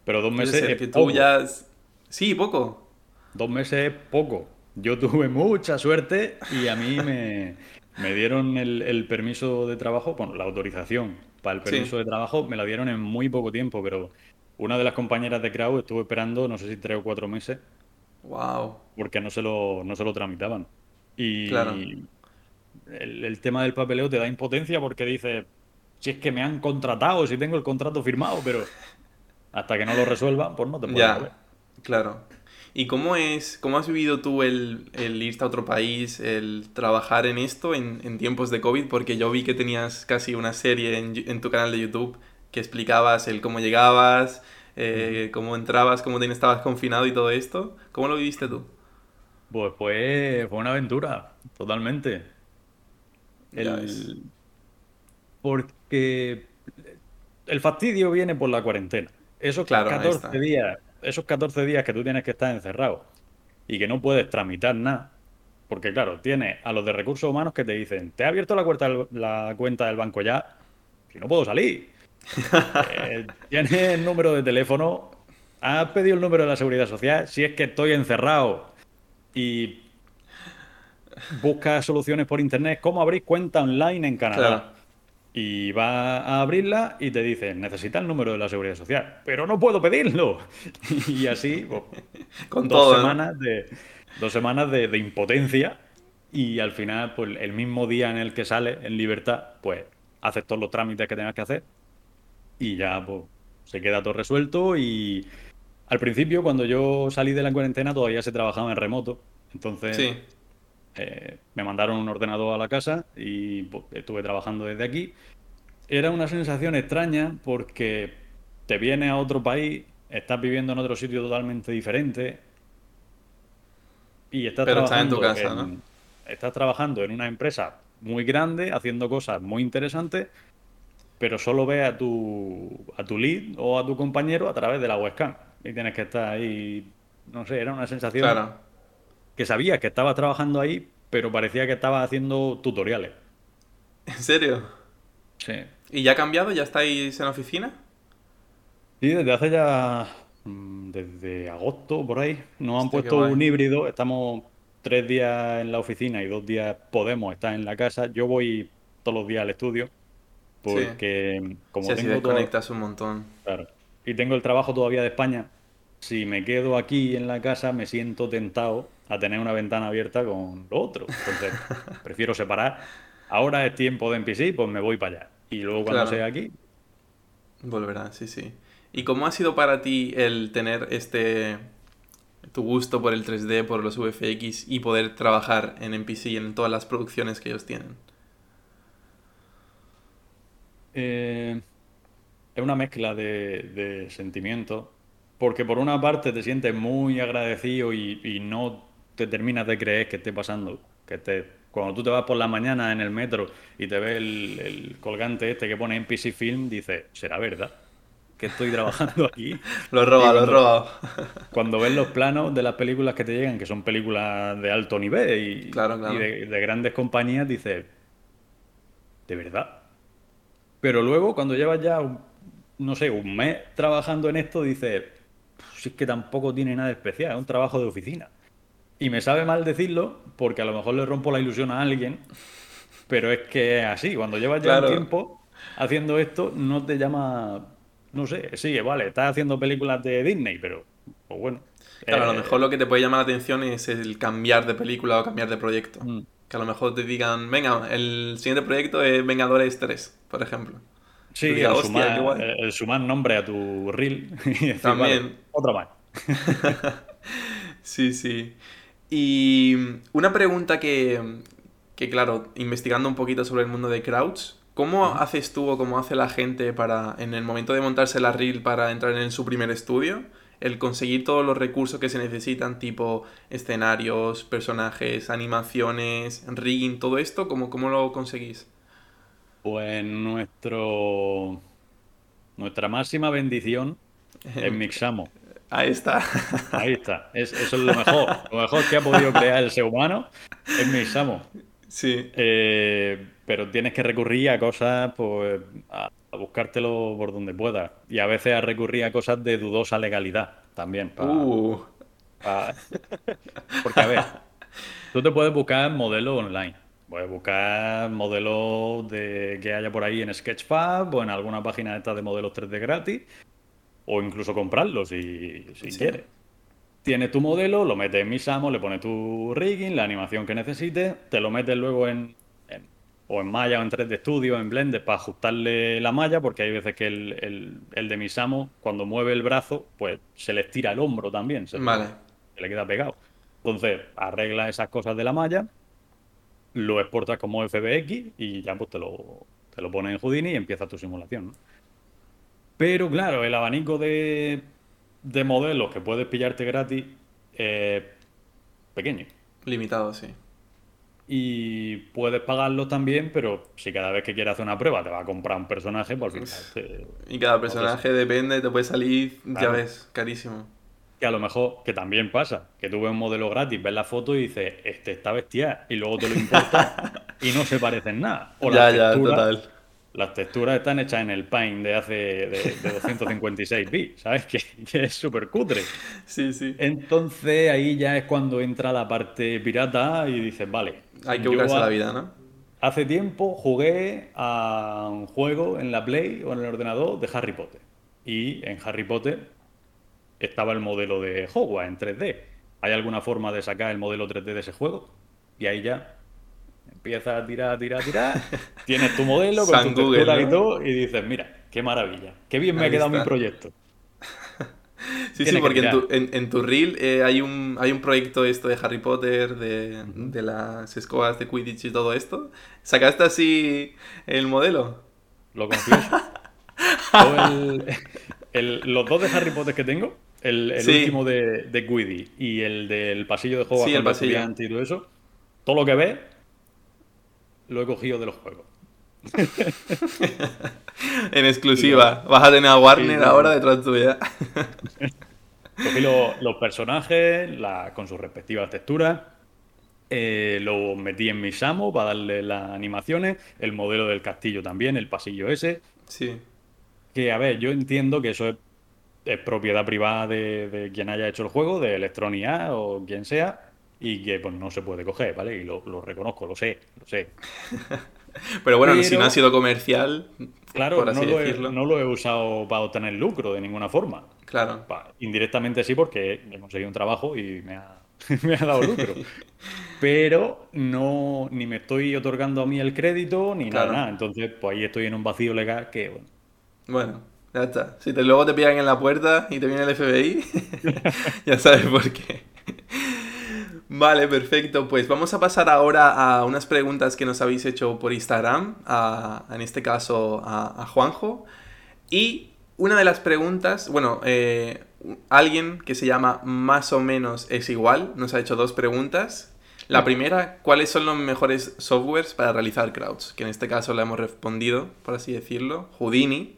Pero dos meses es que tú ya... Sí, poco. Dos meses es poco. Yo tuve mucha suerte y a mí me, dieron el, permiso de trabajo, bueno, la autorización para el permiso de trabajo me la dieron en muy poco tiempo, pero una de las compañeras de Crowd estuvo esperando, no sé si tres o cuatro meses, Wow. Porque no se lo, no se lo tramitaban. Y claro. el, tema del papeleo te da impotencia porque dices, si es que me han contratado, si tengo el contrato firmado, pero hasta que no lo resuelvan, pues no te puedes ya, Claro. ¿Y cómo es, cómo has vivido tú el, irte a otro país, el trabajar en esto en, tiempos de COVID? Porque yo vi que tenías casi una serie en, en tu canal de YouTube que explicabas el cómo llegabas, eh, cómo entrabas, cómo te estabas confinado y todo esto. ¿Cómo lo viviste tú? Pues fue, fue una aventura, totalmente. Porque el fastidio viene por la cuarentena. Esos 14 días, esos 14 días que tú tienes que estar encerrado y que no puedes tramitar nada. Porque claro, tienes a los de recursos humanos que te dicen, te ha abierto la, la cuenta del banco ya, si no puedo salir. Eh, tienes el número de teléfono, has pedido el número de la seguridad social, si es que estoy encerrado y buscas soluciones por internet, ¿cómo abrir cuenta online en Canadá? Y va a abrirla y te dicen, necesita el número de la seguridad social, pero no puedo pedirlo. y así, pues, con dos semanas, de, dos semanas de, de impotencia y al final, pues el mismo día en el que sale en libertad, pues haces todos los trámites que tengas que hacer y ya pues, se queda todo resuelto y al principio cuando yo salí de la cuarentena todavía se trabajaba en remoto, entonces eh, me mandaron un ordenador a la casa y pues, estuve trabajando desde aquí. Era una sensación extraña porque te vienes a otro país estás viviendo en otro sitio totalmente diferente y estás Pero estás en trabajando tu casa, en- ¿no? estás trabajando en una empresa muy grande, haciendo cosas muy interesantes, pero solo ves a tu, a tu lead o a tu compañero a través de la webcam. Y tienes que estar ahí, no sé, era una sensación Claro. Que sabías que estabas trabajando ahí, pero parecía que estabas haciendo tutoriales. ¿En serio? Sí. ¿Y ya ha cambiado? ¿Ya estáis en la oficina? Y desde hace ya, mm, desde agosto por ahí, nos han Hostia, puesto un híbrido. Estamos tres días en la oficina y dos días podemos estar en la casa. Yo voy todos los días al estudio porque como Sí, tengo todo, desconectas un montón. claro, y tengo el trabajo todavía de España, si me quedo aquí en la casa me siento tentado a tener una ventana abierta con lo otro. Entonces, prefiero separar. Ahora es tiempo de NPC, pues me voy para allá. Y luego cuando Claro. sea aquí, Volverá, sí, sí. ¿Y cómo ha sido para ti el tener este tu gusto por el 3D, por los VFX y poder trabajar en NPC y en todas las producciones que ellos tienen? Eh, es una mezcla de, de sentimientos, porque por una parte te sientes muy agradecido y, y no te terminas de creer que esté pasando, que te, cuando tú te vas por la mañana en el metro y te ves el, el colgante este que pone NPC Film, dices, ¿será verdad que estoy trabajando aquí? Lo he robado, lo he cuando- robado. Cuando ves los planos de las películas que te llegan, que son películas de alto nivel y, Claro, claro. y de, de grandes compañías, dices, ¿de verdad? Pero luego, cuando llevas ya, un- no sé, un mes trabajando en esto, dices, si es que tampoco tiene nada especial, es un trabajo de oficina. Y me sabe mal decirlo, porque a lo mejor le rompo la ilusión a alguien, pero es que es así, cuando llevas ya Claro. un tiempo haciendo esto, no te llama, no sé, sí, vale, estás haciendo películas de Disney, pero, pues bueno. Claro, a lo eh, mejor lo que te puede llamar la atención es el cambiar de película o cambiar de proyecto. Mm. Que a lo mejor te digan, venga, el siguiente proyecto es Vengadores 3, por ejemplo. Sí, Diga, el, "Hostia, sumar, qué guay". el- el sumar nombre a tu reel. y decir, También. vale, otra más. Sí, sí. Y una pregunta que, que, claro, investigando un poquito sobre el mundo de crowds, ¿cómo haces tú o cómo hace la gente para, en el momento de montarse la reel para entrar en su primer estudio, el conseguir todos los recursos que se necesitan, tipo escenarios, personajes, animaciones, rigging, todo esto, ¿cómo, cómo lo conseguís? Pues nuestro, nuestra máxima bendición es Mixamo. Ahí está. Ahí está. Es- eso es lo mejor. Lo mejor que ha podido crear el ser humano es Mixamo. Sí, Eh, pero tienes que recurrir a cosas, pues, a, a buscártelo por donde puedas. Y a veces a recurrir a cosas de dudosa legalidad también. pa- Uh, pa- Porque, a ver, tú te puedes buscar modelos online. Puedes buscar modelos de... que haya por ahí en Sketchfab o en alguna página de estas de modelos 3D gratis. O incluso comprarlos si, si Sí. quieres. Tienes tu modelo, lo metes en Misamo, le pones tu rigging, la animación que necesites, te lo metes luego en, en- o en Maya o en 3D Studio, en Blender, para ajustarle la malla, porque hay veces que el, el- el de Misamo, cuando mueve el brazo, pues se le estira el hombro también, se, le- Vale. se le queda pegado. Entonces, arregla esas cosas de la malla, lo exportas como FBX y ya pues te lo, te lo pones en Houdini y empieza tu simulación, ¿no? Pero claro, el abanico de, de modelos que puedes pillarte gratis es pequeño. limitado, sí. Y puedes pagarlos también, pero si cada vez que quieres hacer una prueba te va a comprar un personaje, pues al final te- Y cada personaje depende, te puede salir, ya ves, carísimo. que a lo mejor, que también pasa, que tú ves un modelo gratis, ves la foto y dices, este está bestial, y luego te lo importas y no se parecen nada. O ya, las ya, texturas- total. Las texturas están hechas en el Paint de hace de, de 256 bits, ¿sabes? Que, que es súper cutre. Sí, sí. Entonces ahí ya es cuando entra la parte pirata y dices, vale. Hay que buscarse la vida, ¿no? Hace tiempo jugué a un juego en la Play o en el ordenador de Harry Potter. Y en Harry Potter estaba el modelo de Hogwarts en 3D. ¿Hay alguna forma de sacar el modelo 3D de ese juego? Y ahí ya empiezas a tirar, tirar, tirar. Tienes tu modelo con San tu Google, textura ¿no? y todo y dices, mira, qué maravilla. Qué bien me ha quedado está. mi proyecto. Sí, sí, que porque en tu, en, en tu reel eh, hay, un, hay un proyecto esto de Harry Potter, de, de las escobas de Quidditch y todo esto. ¿Sacaste así el modelo? Lo confieso. El, los dos de Harry Potter que tengo, el, último de, de y el del pasillo de juego sí, el pasillo. y todo eso, todo lo que ves, lo he cogido de los juegos. en exclusiva. Vas a tener a Warner ahora detrás tuya. Cogí los, personajes con sus respectivas texturas. Eh, lo metí en mi Samo para darle las animaciones. El modelo del castillo también, el pasillo ese. Sí. Que, a ver, yo entiendo que eso es, propiedad privada de, quien haya hecho el juego, de Electronic o quien sea, y que pues no se puede coger, ¿vale? Y lo, reconozco, lo sé, lo sé. Pero bueno, si no ha sido comercial, claro, no, lo he, no, lo he, usado para obtener lucro de ninguna forma. Claro. indirectamente sí, porque he conseguido un trabajo y me ha, me ha dado lucro. Pero no, ni me estoy otorgando a mí el crédito, ni nada, Entonces, pues ahí estoy en un vacío legal que, bueno. Bueno, ya está. Si te, luego te pillan en la puerta y te viene el FBI, ya sabes por qué. Vale, perfecto. Pues vamos a pasar ahora a unas preguntas que nos habéis hecho por Instagram, en este caso a, Juanjo. Y una de las preguntas, bueno, eh, alguien que se llama más o menos es igual, nos ha hecho dos preguntas. La primera, ¿cuáles son los mejores softwares para realizar crowds? Que en este caso le hemos respondido, por así decirlo, Houdini.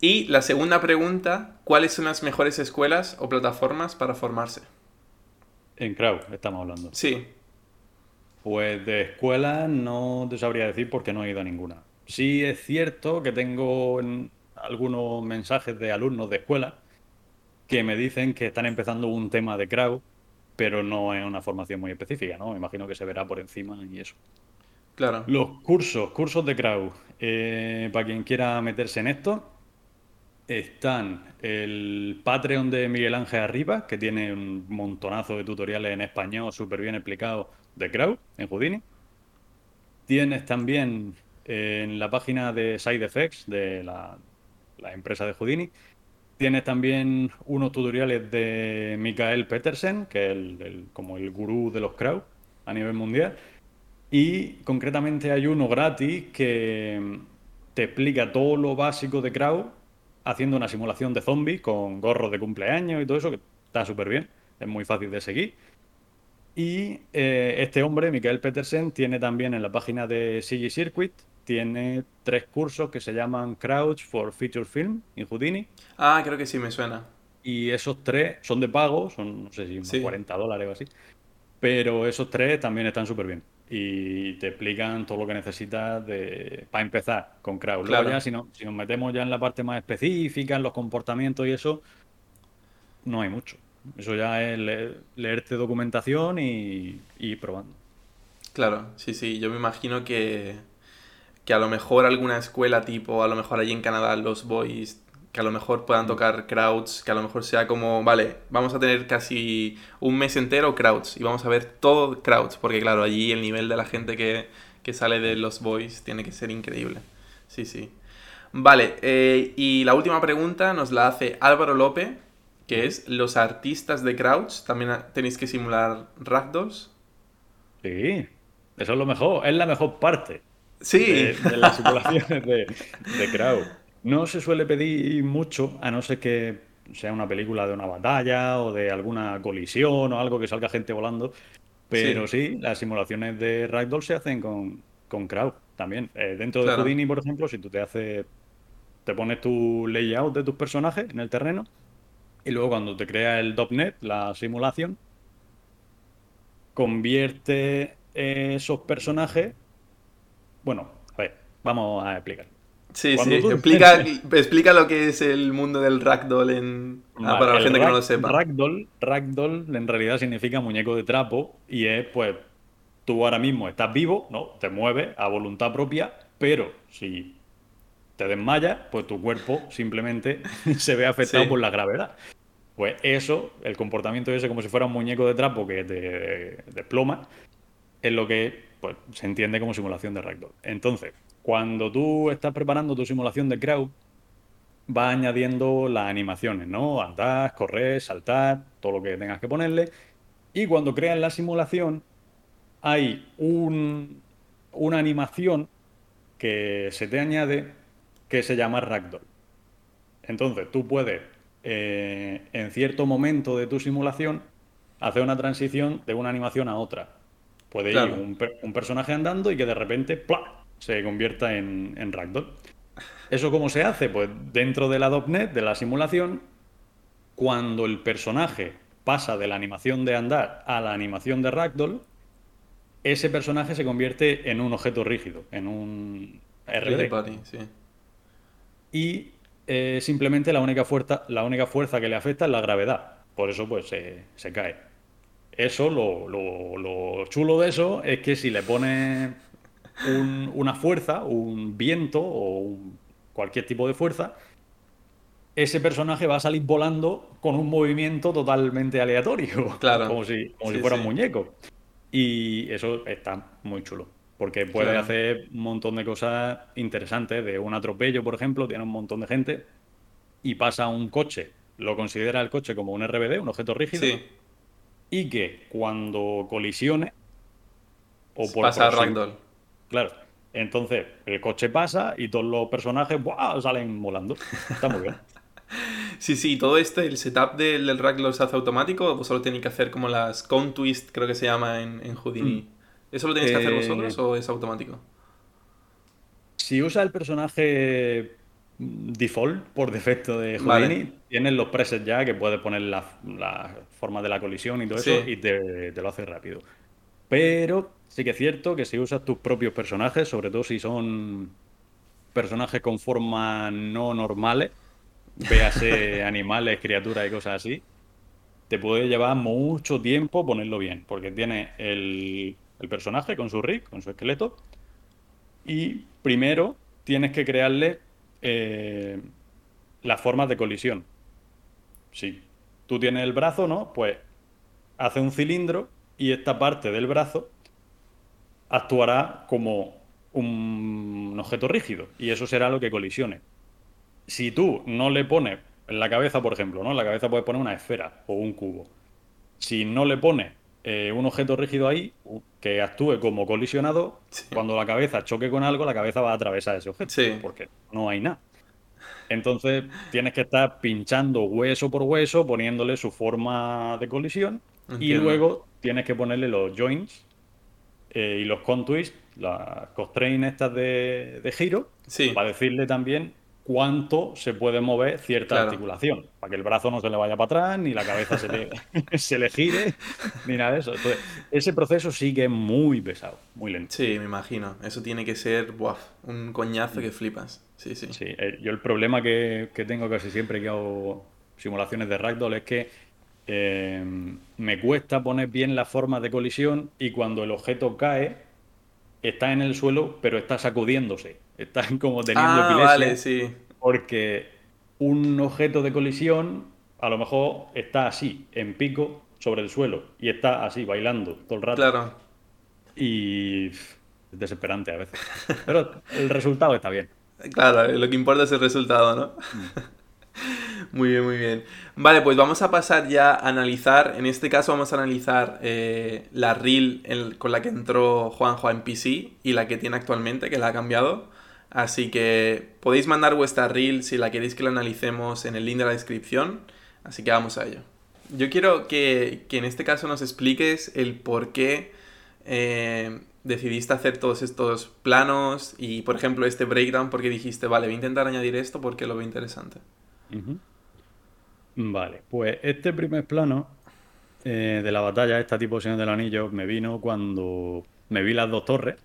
Y la segunda pregunta, ¿cuáles son las mejores escuelas o plataformas para formarse? En crowd estamos hablando. Sí. Pues de escuela no te sabría decir porque no he ido a ninguna. Sí es cierto que tengo algunos mensajes de alumnos de escuela que me dicen que están empezando un tema de crowd, pero no es una formación muy específica, ¿no? Me imagino que se verá por encima y eso. Claro. Los cursos, cursos de crowd. Eh, para quien quiera meterse en esto, están el Patreon de Miguel Ángel Arriba, que tiene un montonazo de tutoriales en español súper bien explicados de crowd en Houdini. Tienes también en la página de Side Effects de la, empresa de Houdini, Tienes también unos tutoriales de Mikael Petersen, que es el, como el gurú de los crowd a nivel mundial. Y concretamente hay uno gratis que te explica todo lo básico de crowd haciendo una simulación de zombies con gorros de cumpleaños y todo eso, que está súper bien, es muy fácil de seguir. Y eh, este hombre, Mikael Petersen, tiene también en la página de CG Circuit tiene tres cursos que se llaman Crouch for Feature Film en Houdini. Ah, creo que sí, me suena. Y esos tres son de pago, son, no sé si unos 40 dólares o así. Pero esos tres también están súper bien. Y te explican todo lo que necesitas de, para empezar con Crowd. Luego ya, si, no, si nos metemos ya en la parte más específica, en los comportamientos y eso, no hay mucho. Eso ya es leerte documentación y, y probando. Claro, sí, sí. Yo me imagino que que a lo mejor alguna escuela tipo, a lo mejor allí en Canadá, los boys, que a lo mejor puedan tocar crowds, que a lo mejor sea como, vale, vamos a tener casi un mes entero crowds y vamos a ver todo crowds, porque claro, allí el nivel de la gente que, sale de los boys tiene que ser increíble. Sí, sí. Vale, eh, y la última pregunta nos la hace Álvaro López, que es, ¿los artistas de crowds también tenéis que simular ragdolls? Sí, eso es lo mejor, es la mejor parte. Sí. De, las simulaciones de, de crowd. No se suele pedir mucho, a no ser que sea una película de una batalla o de alguna colisión o algo que salga gente volando. Pero sí, las simulaciones de Ragdoll se hacen con, con crowd también. Eh, dentro de Houdini, por ejemplo, si tú te haces. Te pones tu layout de tus personajes en el terreno y luego cuando te crea el .NET, la simulación, convierte esos personajes bueno, a ver, vamos a explicar. Sí, sí, explica, explica lo que es el mundo del ragdoll en... Ah, para la gente que no lo sepa. Ragdoll, ragdoll en realidad significa muñeco de trapo y es pues tú ahora mismo estás vivo, ¿no? Te mueves a voluntad propia, pero si te desmayas, pues tu cuerpo simplemente se ve afectado por la gravedad. Pues eso, el comportamiento ese como si fuera un muñeco de trapo que te desploma, es lo que pues se entiende como simulación de ragdoll. Entonces, cuando tú estás preparando tu simulación de crowd, va añadiendo las animaciones, ¿no? Andar, correr, saltar, todo lo que tengas que ponerle. Y cuando creas la simulación, hay un, una animación que se te añade que se llama ragdoll. Entonces, tú puedes, eh, en cierto momento de tu simulación, hacer una transición de una animación a otra. Puede ir un, personaje andando y que de repente ¡plá! Se convierta en, en ragdoll. ¿Eso cómo se hace? Pues dentro de la .NET, de la simulación, cuando el personaje pasa de la animación de andar a la animación de ragdoll, ese personaje se convierte en un objeto rígido, en un RD. Y eh, simplemente la única, fuerza, la única fuerza que le afecta es la gravedad. Por eso pues se, cae. Eso, lo, chulo de eso es que si le pones una fuerza, un viento o cualquier tipo de fuerza, ese personaje va a salir volando con un movimiento totalmente aleatorio. Claro. Como si, como si fuera un muñeco. Y eso está muy chulo. Porque puede hacer un montón de cosas interesantes. De un atropello, por ejemplo, tiene un montón de gente y pasa un coche. Lo considera el coche como un RBD, un objeto rígido. Y que cuando colisione. O por pasa a Ragdoll. Claro. Entonces, el coche pasa y todos los personajes salen volando. Está muy bien. Sí, sí, todo este, el setup del, del rack lo se hace automático o solo tenéis que hacer como las con twist, creo que se llama en, en Houdini. Mm. ¿Eso lo tenéis que hacer vosotros eh, o es automático? Si usa el personaje default por defecto de Houdini, tienes los presets ya que puedes poner la, forma de la colisión y todo eso y te, te, lo hace rápido. Pero sí que es cierto que si usas tus propios personajes, sobre todo si son personajes con formas no normales, véase animales, criaturas y cosas así, te puede llevar mucho tiempo ponerlo bien, porque tiene el, personaje con su rig, con su esqueleto, y primero tienes que crearle eh, las formas de colisión. Si tú tienes el brazo, ¿no? Pues hace un cilindro y esta parte del brazo actuará como un objeto rígido y eso será lo que colisione si tú no le pones en la cabeza, por ejemplo, ¿no? En la cabeza puedes poner una esfera o un cubo. Si no le pones eh, un objeto rígido ahí que actúe como colisionado, cuando la cabeza choque con algo, la cabeza va a atravesar ese objeto. Porque no hay nada. Entonces tienes que estar pinchando hueso por hueso, poniéndole su forma de colisión. Y luego tienes que ponerle los joints eh, y los contours, las constraints estas de, de giro, para decirle también cuánto se puede mover cierta articulación, para que el brazo no se le vaya para atrás, ni la cabeza se le, se le gire, ni nada de eso. Entonces, ese proceso sigue muy pesado, muy lento. Sí, me imagino. Eso tiene que ser un coñazo que flipas. Sí, sí. sí eh, yo el problema que, tengo casi siempre que hago simulaciones de ragdoll es que eh, me cuesta poner bien la forma de colisión y cuando el objeto cae, está en el suelo, pero está sacudiéndose. Está como teniendo ah, Vale, sí. Porque un objeto de colisión a lo mejor está así, en pico, sobre el suelo, y está así, bailando todo el rato. Claro. Y es desesperante a veces. Pero el resultado está bien. Claro, lo que importa es el resultado, ¿no? Mm. Muy bien, muy bien. Vale, pues vamos a pasar ya a analizar. En este caso vamos a analizar eh, la reel con la que entró Juanjo en PC y la que tiene actualmente, que la ha cambiado. Así que podéis mandar vuestra reel si la queréis que la analicemos en el link de la descripción. Así que vamos a ello. Yo quiero que, en este caso nos expliques el por qué eh, decidiste hacer todos estos planos y, por ejemplo, este breakdown, porque dijiste, vale, voy a intentar añadir esto porque lo veo interesante. Vale, pues este primer plano eh, de la batalla, esta tipo Señor del Anillo, me vino cuando me vi las dos torres.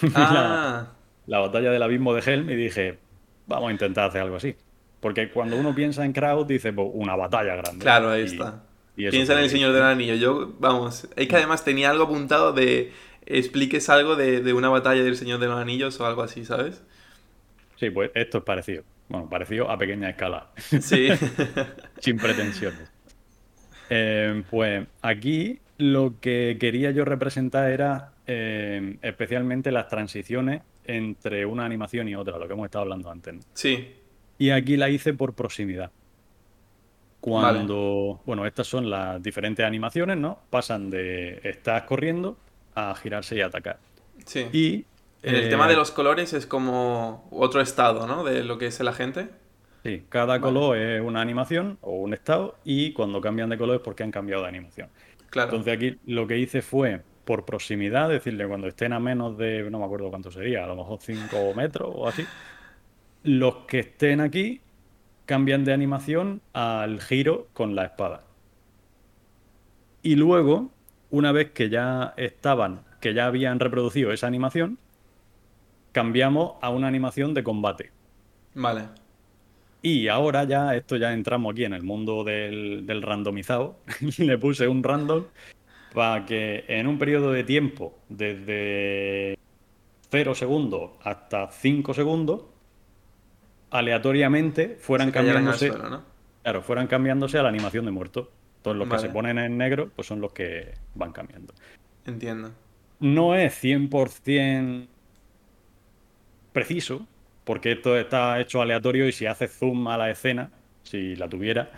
Ah. la, batalla del abismo de Helm y dije, vamos a intentar hacer algo así. Porque cuando uno piensa en Kraut, dice, pues, una batalla grande. Claro, ahí está. piensa en el Señor del Anillo. Yo, vamos, es que además tenía algo apuntado de expliques algo de, de una batalla del Señor de los Anillos o algo así, ¿sabes? Sí, pues esto es parecido. Bueno, parecido a pequeña escala. Sí. Sin pretensiones. Eh, pues aquí lo que quería yo representar era eh, especialmente las transiciones entre una animación y otra, lo que hemos estado hablando antes. Sí. Y aquí la hice por proximidad. Cuando, bueno, estas son las diferentes animaciones, ¿no? Pasan de estar corriendo a girarse y atacar. Sí. Y en el tema de eh, los colores es como otro estado, ¿no? De lo que es el agente. Sí, cada color es una animación o un estado y cuando cambian de color es porque han cambiado de animación. Claro. Entonces aquí lo que hice fue, por proximidad, decirle cuando estén a menos de, no me acuerdo cuánto sería, a lo mejor 5 metros o así, los que estén aquí cambian de animación al giro con la espada. Y luego, una vez que ya estaban, que ya habían reproducido esa animación, cambiamos a una animación de combate. Vale. Y ahora ya, esto ya entramos aquí en el mundo del, del randomizado. Le puse un random para que en un periodo de tiempo, desde 0 segundos hasta 5 segundos, aleatoriamente fueran Se cambiándose. suelo, ¿no? Claro, fueran cambiándose a la animación de muerto. Todos los Vale. que se ponen en negro, pues son los que van cambiando. Entiendo. No es 100% preciso, porque esto está hecho aleatorio y si haces zoom a la escena, si la tuviera,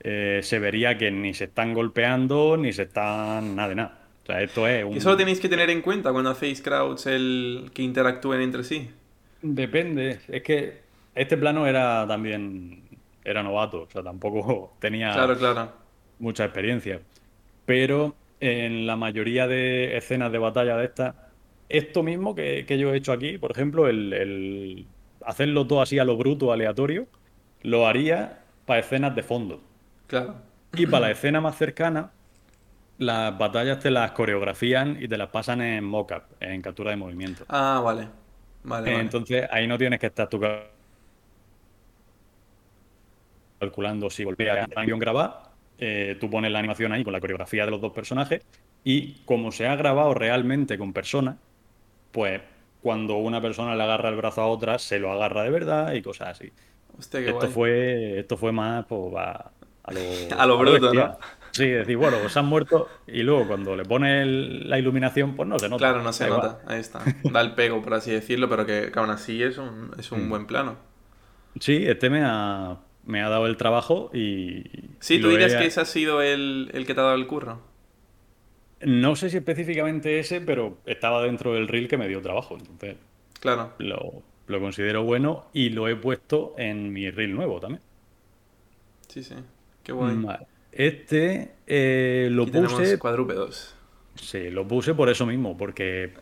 eh, se vería que ni se están golpeando ni se están nada de nada. O sea, esto es un... ¿Y eso lo tenéis que tener en cuenta cuando hacéis crowds el que interactúen entre sí? Depende, es que este plano era también... Era novato, o sea, tampoco tenía Claro, claro. mucha experiencia. Pero en la mayoría de escenas de batalla de estas, esto mismo que, que yo he hecho aquí, por ejemplo, el, el hacerlo todo así a lo bruto, aleatorio, lo haría para escenas de fondo. Claro. Y para la escena más cercana, las batallas te las coreografían y te las pasan en mockup, en captura de movimiento. Ah, vale. Vale, vale. Entonces ahí no tienes que estar tú cal- calculando si golpea el guion grabado. eh, tú pones la animación ahí con la coreografía de los dos personajes y como se ha grabado realmente con personas, pues cuando una persona le agarra el brazo a otra, se lo agarra de verdad y cosas así. Hostia, qué Esto guay. fue, esto fue más pues, a, a lo, A lo bruto. ¿no? Sí, decir, bueno, pues se han muerto y luego cuando le pone el- la iluminación, pues no se nota. Claro, no se nota. Ahí está. Da el pego, por así decirlo, pero que, que aún así es un, es un Mm. buen plano. Sí, este me ha, me ha dado el trabajo y. Sí, y tú dirías he- que ese ha sido el, el que te ha dado el curro. No sé si específicamente ese, pero estaba dentro del reel que me dio trabajo. Entonces Claro. lo, lo considero bueno y lo he puesto en mi reel nuevo también. Sí, sí. Qué guay. Vale. Este eh, lo Aquí puse. cuadrúpedos. Sí, lo puse por eso mismo, porque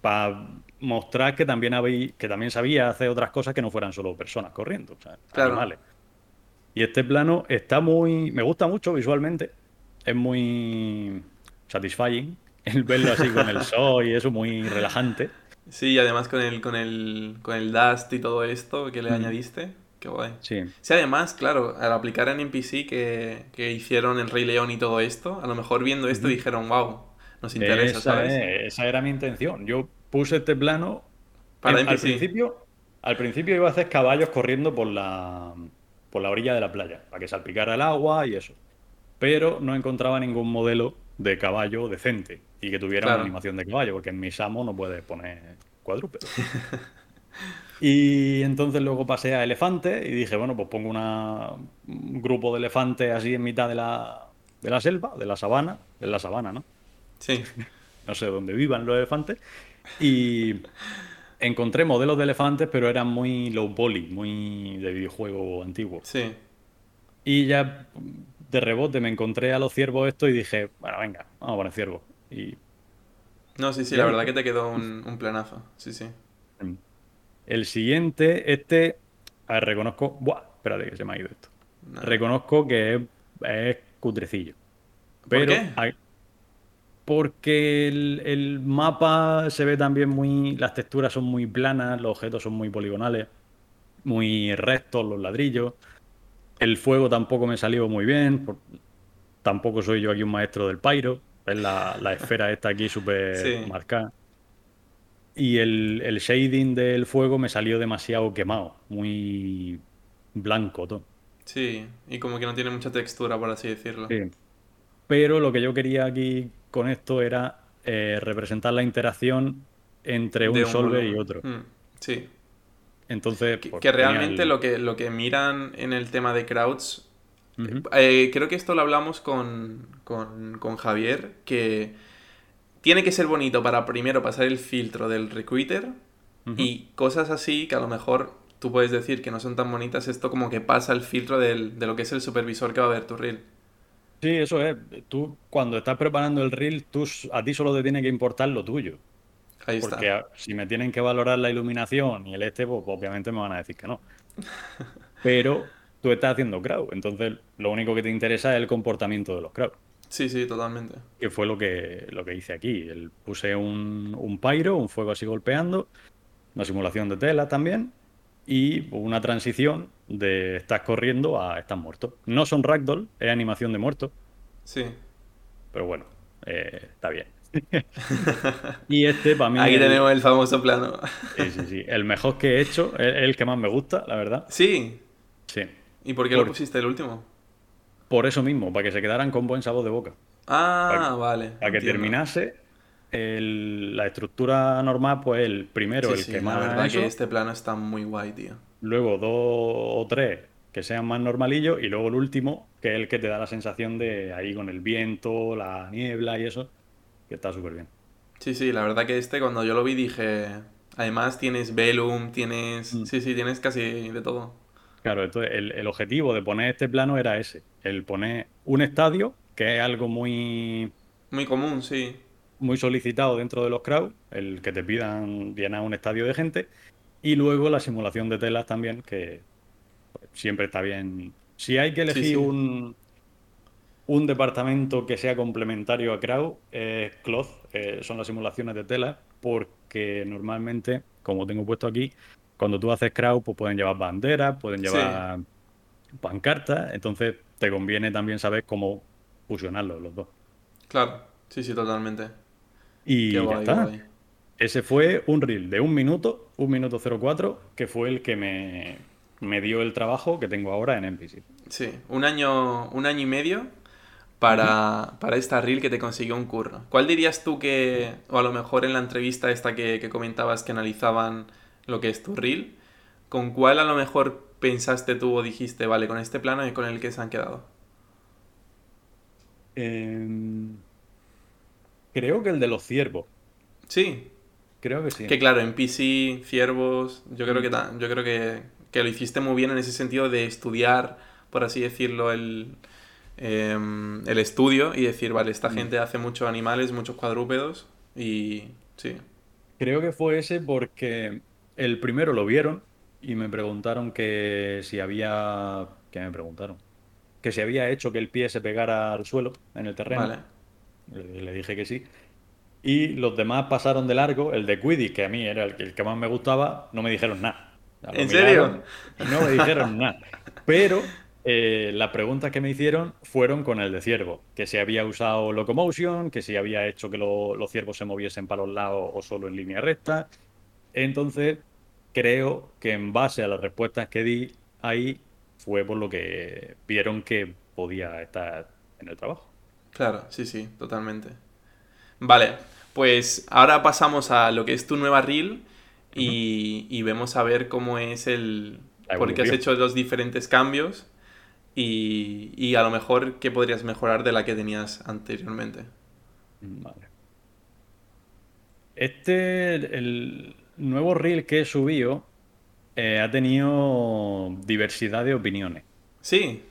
para mostrar que también habéis, que también sabía hacer otras cosas que no fueran solo personas corriendo, o sea, Claro. animales. Y este plano está muy, me gusta mucho visualmente, es muy satisfying el verlo así con el sol y eso muy relajante. Sí, y además con el, con el, con el Dust y todo esto que le Mm. añadiste. Qué guay. Sí, Sí, además, claro, al aplicar en NPC que, que hicieron el Rey León y todo esto, a lo mejor viendo esto dijeron, wow, nos interesa, esa, ¿sabes? es- esa era mi intención. Yo puse este plano Para en- al principio, al principio iba a hacer caballos corriendo por la, por la orilla de la playa, para que salpicara el agua y eso. Pero no encontraba ningún modelo de caballo decente y que tuviera Claro. una animación de caballo, porque en mi Samo no puedes poner cuadrúpedo. Y entonces luego pasé a elefante y dije, bueno, pues pongo una, un grupo de elefantes así en mitad de la, de la selva, de la sabana, de la sabana, ¿no? Sí, no sé dónde vivan los elefantes. Y encontré modelos de elefantes, pero eran muy low poly, muy de videojuego antiguo. sí. Y ya de rebote me encontré a los ciervos estos y dije, bueno, venga, vamos a poner ciervos. Y No, sí, sí, la verdad que te quedó un, un planazo. Sí, sí. el siguiente, este, a ver, reconozco, buah, espérate que se me ha ido esto. Reconozco que es, es cutrecillo. ¿Por Pero qué? hay- porque el, el mapa se ve también muy. Las texturas son muy planas, los objetos son muy poligonales, muy rectos los ladrillos. El fuego tampoco me salió muy bien. por- tampoco soy yo aquí un maestro del pyro. Es la, la esfera esta aquí súper Sí. marcada. Y el, el shading del fuego me salió demasiado quemado, muy blanco todo. Sí, y como que no tiene mucha textura, por así decirlo. Sí. Pero lo que yo quería aquí con esto era eh, representar la interacción entre un solver y otro. Mm, sí. Entonces, Que, pues, realmente el- lo que, lo que miran en el tema de crowds. Eh, creo que esto lo hablamos con, con, con Javier, que tiene que ser bonito para primero pasar el filtro del recruiter y cosas así que a lo mejor tú puedes decir que no son tan bonitas, esto como que pasa el filtro del- de lo que es el supervisor que va a ver tu reel. Sí, eso es. Tú, cuando estás preparando el reel, tú, a ti solo te tiene que importar lo tuyo. Ahí. Porque si me tienen que valorar la iluminación y el este, pues obviamente me van a decir que no. Pero tú estás haciendo crowd, entonces lo único que te interesa es el comportamiento de los crowd. Sí, sí, totalmente. Que fue lo que, lo que hice aquí. El- puse un, un pyro, un fuego así golpeando, una simulación de tela también, y una transición de estás corriendo a estás muerto. No son ragdoll, es animación de muerto, Sí. pero bueno, eh, está bien. y este para mí Aquí el- tenemos el famoso plano. Sí, sí, sí. El mejor que he hecho, es el que más me gusta, la verdad. Sí. Sí. ¿Y por qué lo pusiste el último? Por eso mismo, para que se quedaran con buen sabor de boca. Ah, vale. Para que entiendo. terminase el- la estructura normal, pues el primero, Sí, el sí, que la más verdad eso, que este plano está muy guay, tío. luego dos o tres que sean más normalillos y luego el último, que es el que te da la sensación de ahí con el viento, la niebla y eso, que está súper bien. Sí, sí, la verdad que este cuando yo lo vi dije... Además tienes Velum, tienes... Mm. Sí, sí, tienes casi de todo. Claro, entonces el, el objetivo de poner este plano era ese, el poner un estadio, que es algo muy, Muy común, sí. muy solicitado dentro de los crowd, el que te pidan llenar un estadio de gente, y luego la simulación de telas también, que pues, siempre está bien. Si hay que elegir sí. un, un departamento que sea complementario a crowd, es cloth, eh, son las simulaciones de telas, porque normalmente, como tengo puesto aquí, cuando tú haces crowd, pues pueden llevar banderas, pueden Sí. llevar pancartas, entonces te conviene también saber cómo fusionarlos los dos. Claro. Sí, sí, totalmente. Y Qué ya guay, está. guay. Ese fue un reel de un minuto, un minuto 04, que fue el que me, me dio el trabajo que tengo ahora en NPC. Sí, un año, un año y medio para, para esta reel que te consiguió un curro. ¿Cuál dirías tú que, o a lo mejor en la entrevista esta que, que comentabas que analizaban lo que es tu reel, con cuál a lo mejor pensaste tú o dijiste, vale, con este plano y con el que se han quedado? Em, creo que el de los ciervos. Sí, Creo que sí. que claro, en PC, ciervos, yo creo que, yo creo que, que lo hiciste muy bien en ese sentido de estudiar, por así decirlo, el, em, el estudio y decir, vale, esta Mm. gente hace muchos animales, muchos cuadrúpedos y sí, Creo que fue ese porque el primero lo vieron y me preguntaron que si había... ¿Qué me preguntaron? Que si había hecho que el pie se pegara al suelo en el terreno. vale. Le, le dije que sí. Y los demás pasaron de largo. El de Quidditch, que a mí era el, que- el que más me gustaba, no me dijeron nada. ¿En serio? No me dijeron nada. Pero eh, las preguntas que me hicieron fueron con el de ciervo. Que si había usado locomotion, que si había hecho que lo- los ciervos se moviesen para los lados o solo en línea recta. Entonces, creo que en base a las respuestas que di ahí, fue por lo que vieron que podía estar en el trabajo. Claro, sí, sí, totalmente. Vale, pues ahora pasamos a lo que es tu nueva reel y, y vemos a ver cómo es el... La Porque has hecho los diferentes cambios y, y a lo mejor qué podrías mejorar de la que tenías anteriormente. Vale. Este, el nuevo reel que he subido, eh, ha tenido diversidad de opiniones. Sí,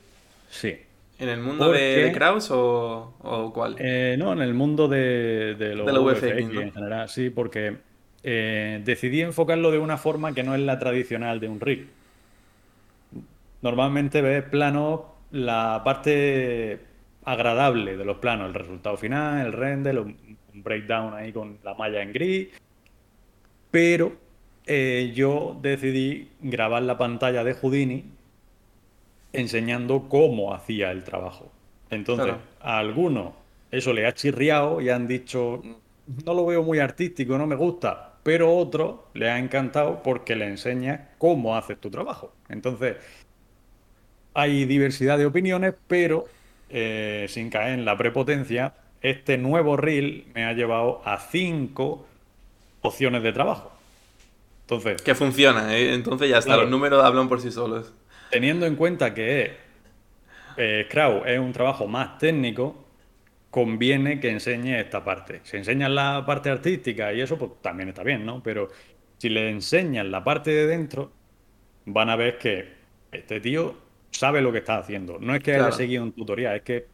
Sí. ¿en el mundo ¿Por de, de Kraus o, o cuál? Eh, no, en el mundo de, de los De la en general, sí, porque eh, decidí enfocarlo de una forma que no es la tradicional de un reel. Normalmente ves planos, la parte agradable de los planos, el resultado final, el render, un breakdown ahí con la malla en gris, pero eh, yo decidí grabar la pantalla de Houdini enseñando cómo hacía el trabajo. Entonces, Claro. a algunos eso le ha chirriado y han dicho, no lo veo muy artístico, no me gusta, pero a otros le ha encantado porque le enseña cómo haces tu trabajo. Entonces, hay diversidad de opiniones, pero eh, sin caer en la prepotencia, este nuevo reel me ha llevado a cinco opciones de trabajo. Entonces, Que funciona, ¿eh? entonces ya está, Claro. los números hablan por sí solos. teniendo en cuenta que eh, es un trabajo más técnico, conviene que enseñe esta parte. Si enseñas la parte artística y eso, pues también está bien, ¿no? Pero si le enseñas la parte de dentro, van a ver que este tío sabe lo que está haciendo. No es que haya seguido un tutorial, es que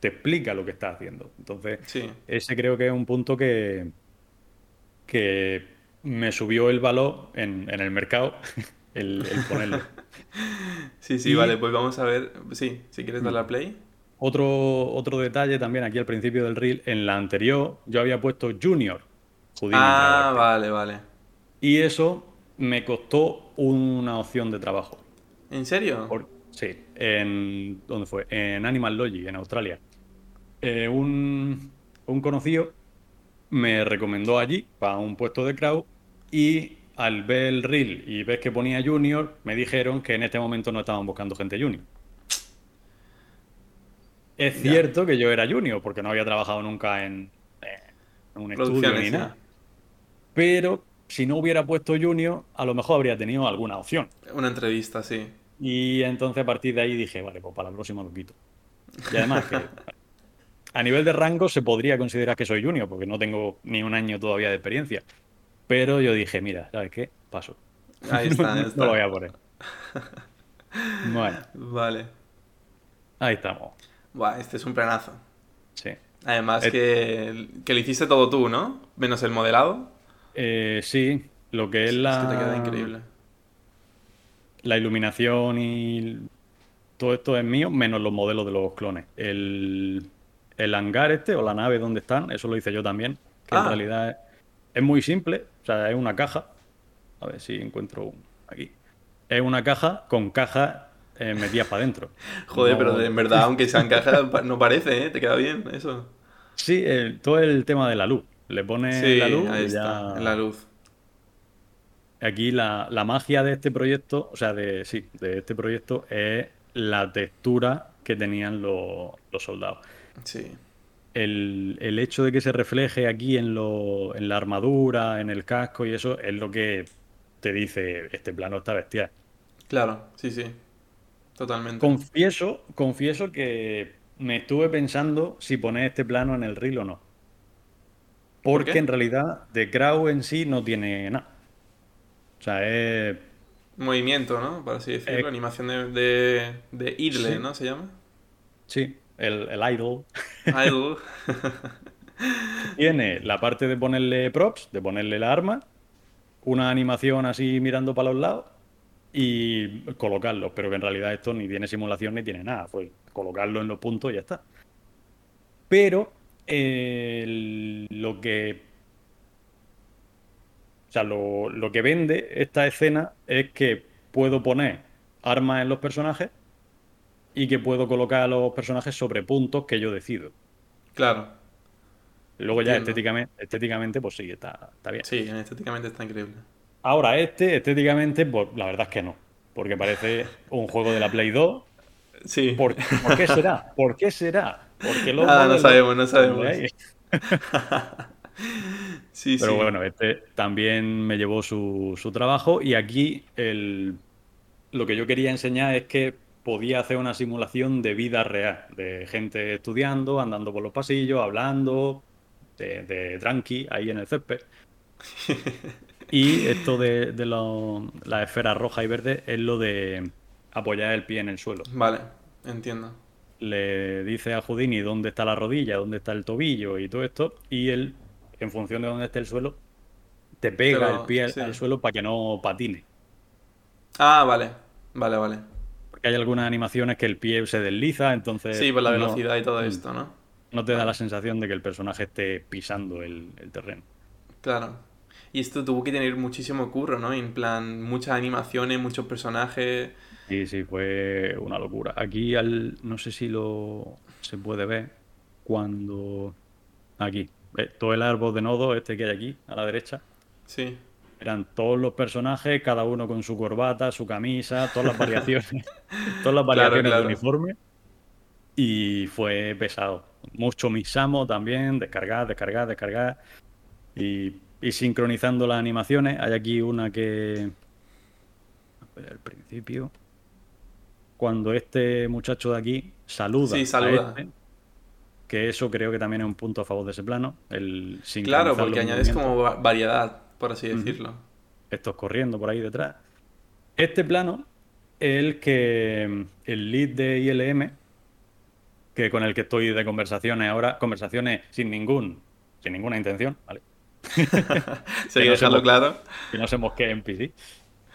te explica lo que está haciendo. Entonces, ese creo que es un punto que, que me subió el valor en, el mercado, el, ponerlo. sí, sí, vale, pues vamos a ver. Sí, si quieres darle a play. Otro, otro detalle también aquí al principio del reel, en la anterior yo había puesto Junior. ah, vale, vale. Y eso me costó una opción de trabajo. ¿En serio? Sí, en. ¿Dónde fue? En Animal Logic, en Australia. Eh, un, un conocido me recomendó allí para un puesto de crowd y al ver el reel y ver que ponía junior, me dijeron que en este momento no estaban buscando gente junior. Es cierto que yo era junior porque no había trabajado nunca en, un estudio ni nada. Pero si no hubiera puesto junior, a lo mejor habría tenido alguna opción. Una entrevista, sí. Y entonces a partir de ahí dije, vale, pues para la próxima lo quito. Y además que a nivel de rango se podría considerar que soy junior, porque no tengo ni un año todavía de experiencia. Pero yo dije, mira, ¿sabes qué? Paso. Ahí está, ahí está. no lo voy a poner. Bueno. Vale. Ahí estamos. Buah, este es un planazo. Sí. Además que, que, lo hiciste todo tú, ¿no? Menos el modelado. Eh, sí, lo que es la... Es que te queda increíble. La iluminación y todo esto es mío, menos los modelos de los clones. El, el hangar este o la nave donde están, eso lo hice yo también, que en ah. realidad es, muy simple, o sea, es una caja, a ver si encuentro un, aquí, es una caja con cajas eh, metidas para adentro. Joder, pero en verdad, aunque sean cajas, no parece, ¿eh? Te queda bien eso. Sí, todo el tema de la luz. Le pone la luz ahí está, la luz. Aquí la, magia de este proyecto, o sea, de sí, de este proyecto es la textura que tenían los soldados. Sí. El, hecho de que se refleje aquí en, lo, en la armadura, en el casco y eso, es lo que te dice, este plano está bestial. Claro, sí, sí. Totalmente. Confieso, confieso que me estuve pensando si poner este plano en el reel o no. Porque en realidad The Crow en sí no tiene nada. O sea, es. Movimiento, ¿no? Para así decirlo. Animación de, de, de idle, ¿no? Se llama. Sí el, el idle. Idle. Tiene la parte de ponerle props, de ponerle la arma, una animación así mirando para los lados y colocarlo, pero que en realidad esto ni tiene simulación ni tiene nada, pues colocarlo en los puntos y ya está. Pero lo que o sea, lo, lo, que vende esta escena es que puedo poner armas en los personajes y que puedo colocar a los personajes sobre puntos que yo decido. Claro. Luego ya estéticamente, estéticamente, pues sí, está, está bien. Sí, estéticamente está increíble. Ahora, este, estéticamente, pues la verdad es que no. Porque parece un juego de la Play 2. Sí. ¿Por, qué será? ¿Por qué será? Porque ah, no sabemos, no sabemos. sí, Pero bueno, este también me llevó su, su trabajo y aquí el, lo que yo quería enseñar es que podía hacer una simulación de vida real, de gente estudiando, andando por los pasillos, hablando, de, tranqui ahí en el césped. y esto de, de la esfera roja y verde es lo de apoyar el pie en el suelo. Vale, entiendo. Le dice a Houdini dónde está la rodilla, dónde está el tobillo y todo esto, y él, en función de dónde esté el suelo, te pega el pie al suelo para que no patine. Ah, vale, vale, vale hay algunas animaciones que el pie se desliza, entonces... Sí, por la velocidad y todo mm, esto, ¿no? No te da la sensación de que el personaje esté pisando el, terreno. Claro. Y esto tuvo que tener muchísimo curro, ¿no? En plan, muchas animaciones, muchos personajes. Sí, sí, fue una locura. Aquí, al, no sé si lo se puede ver cuando... Aquí, todo el árbol de nodo, este que hay aquí, a la derecha. Sí. Eran todos los personajes, cada uno con su corbata, su camisa, todas las variaciones, todas las variaciones de uniforme. Y fue pesado. Mucho misamo también, descargar, descargar, descargar. Y, sincronizando las animaciones. Hay aquí una que. Al principio. Cuando este muchacho de aquí saluda. Sí, saluda. Este, que eso creo que también es un punto a favor de ese plano. El claro, porque añades como variedad por así decirlo. Estos corriendo por ahí detrás. Este plano es el que el lead de ILM, que con el que estoy de conversaciones ahora, conversaciones sin ningún, sin ninguna intención, ¿vale? Se que no claro. Que no se mosquee en PC.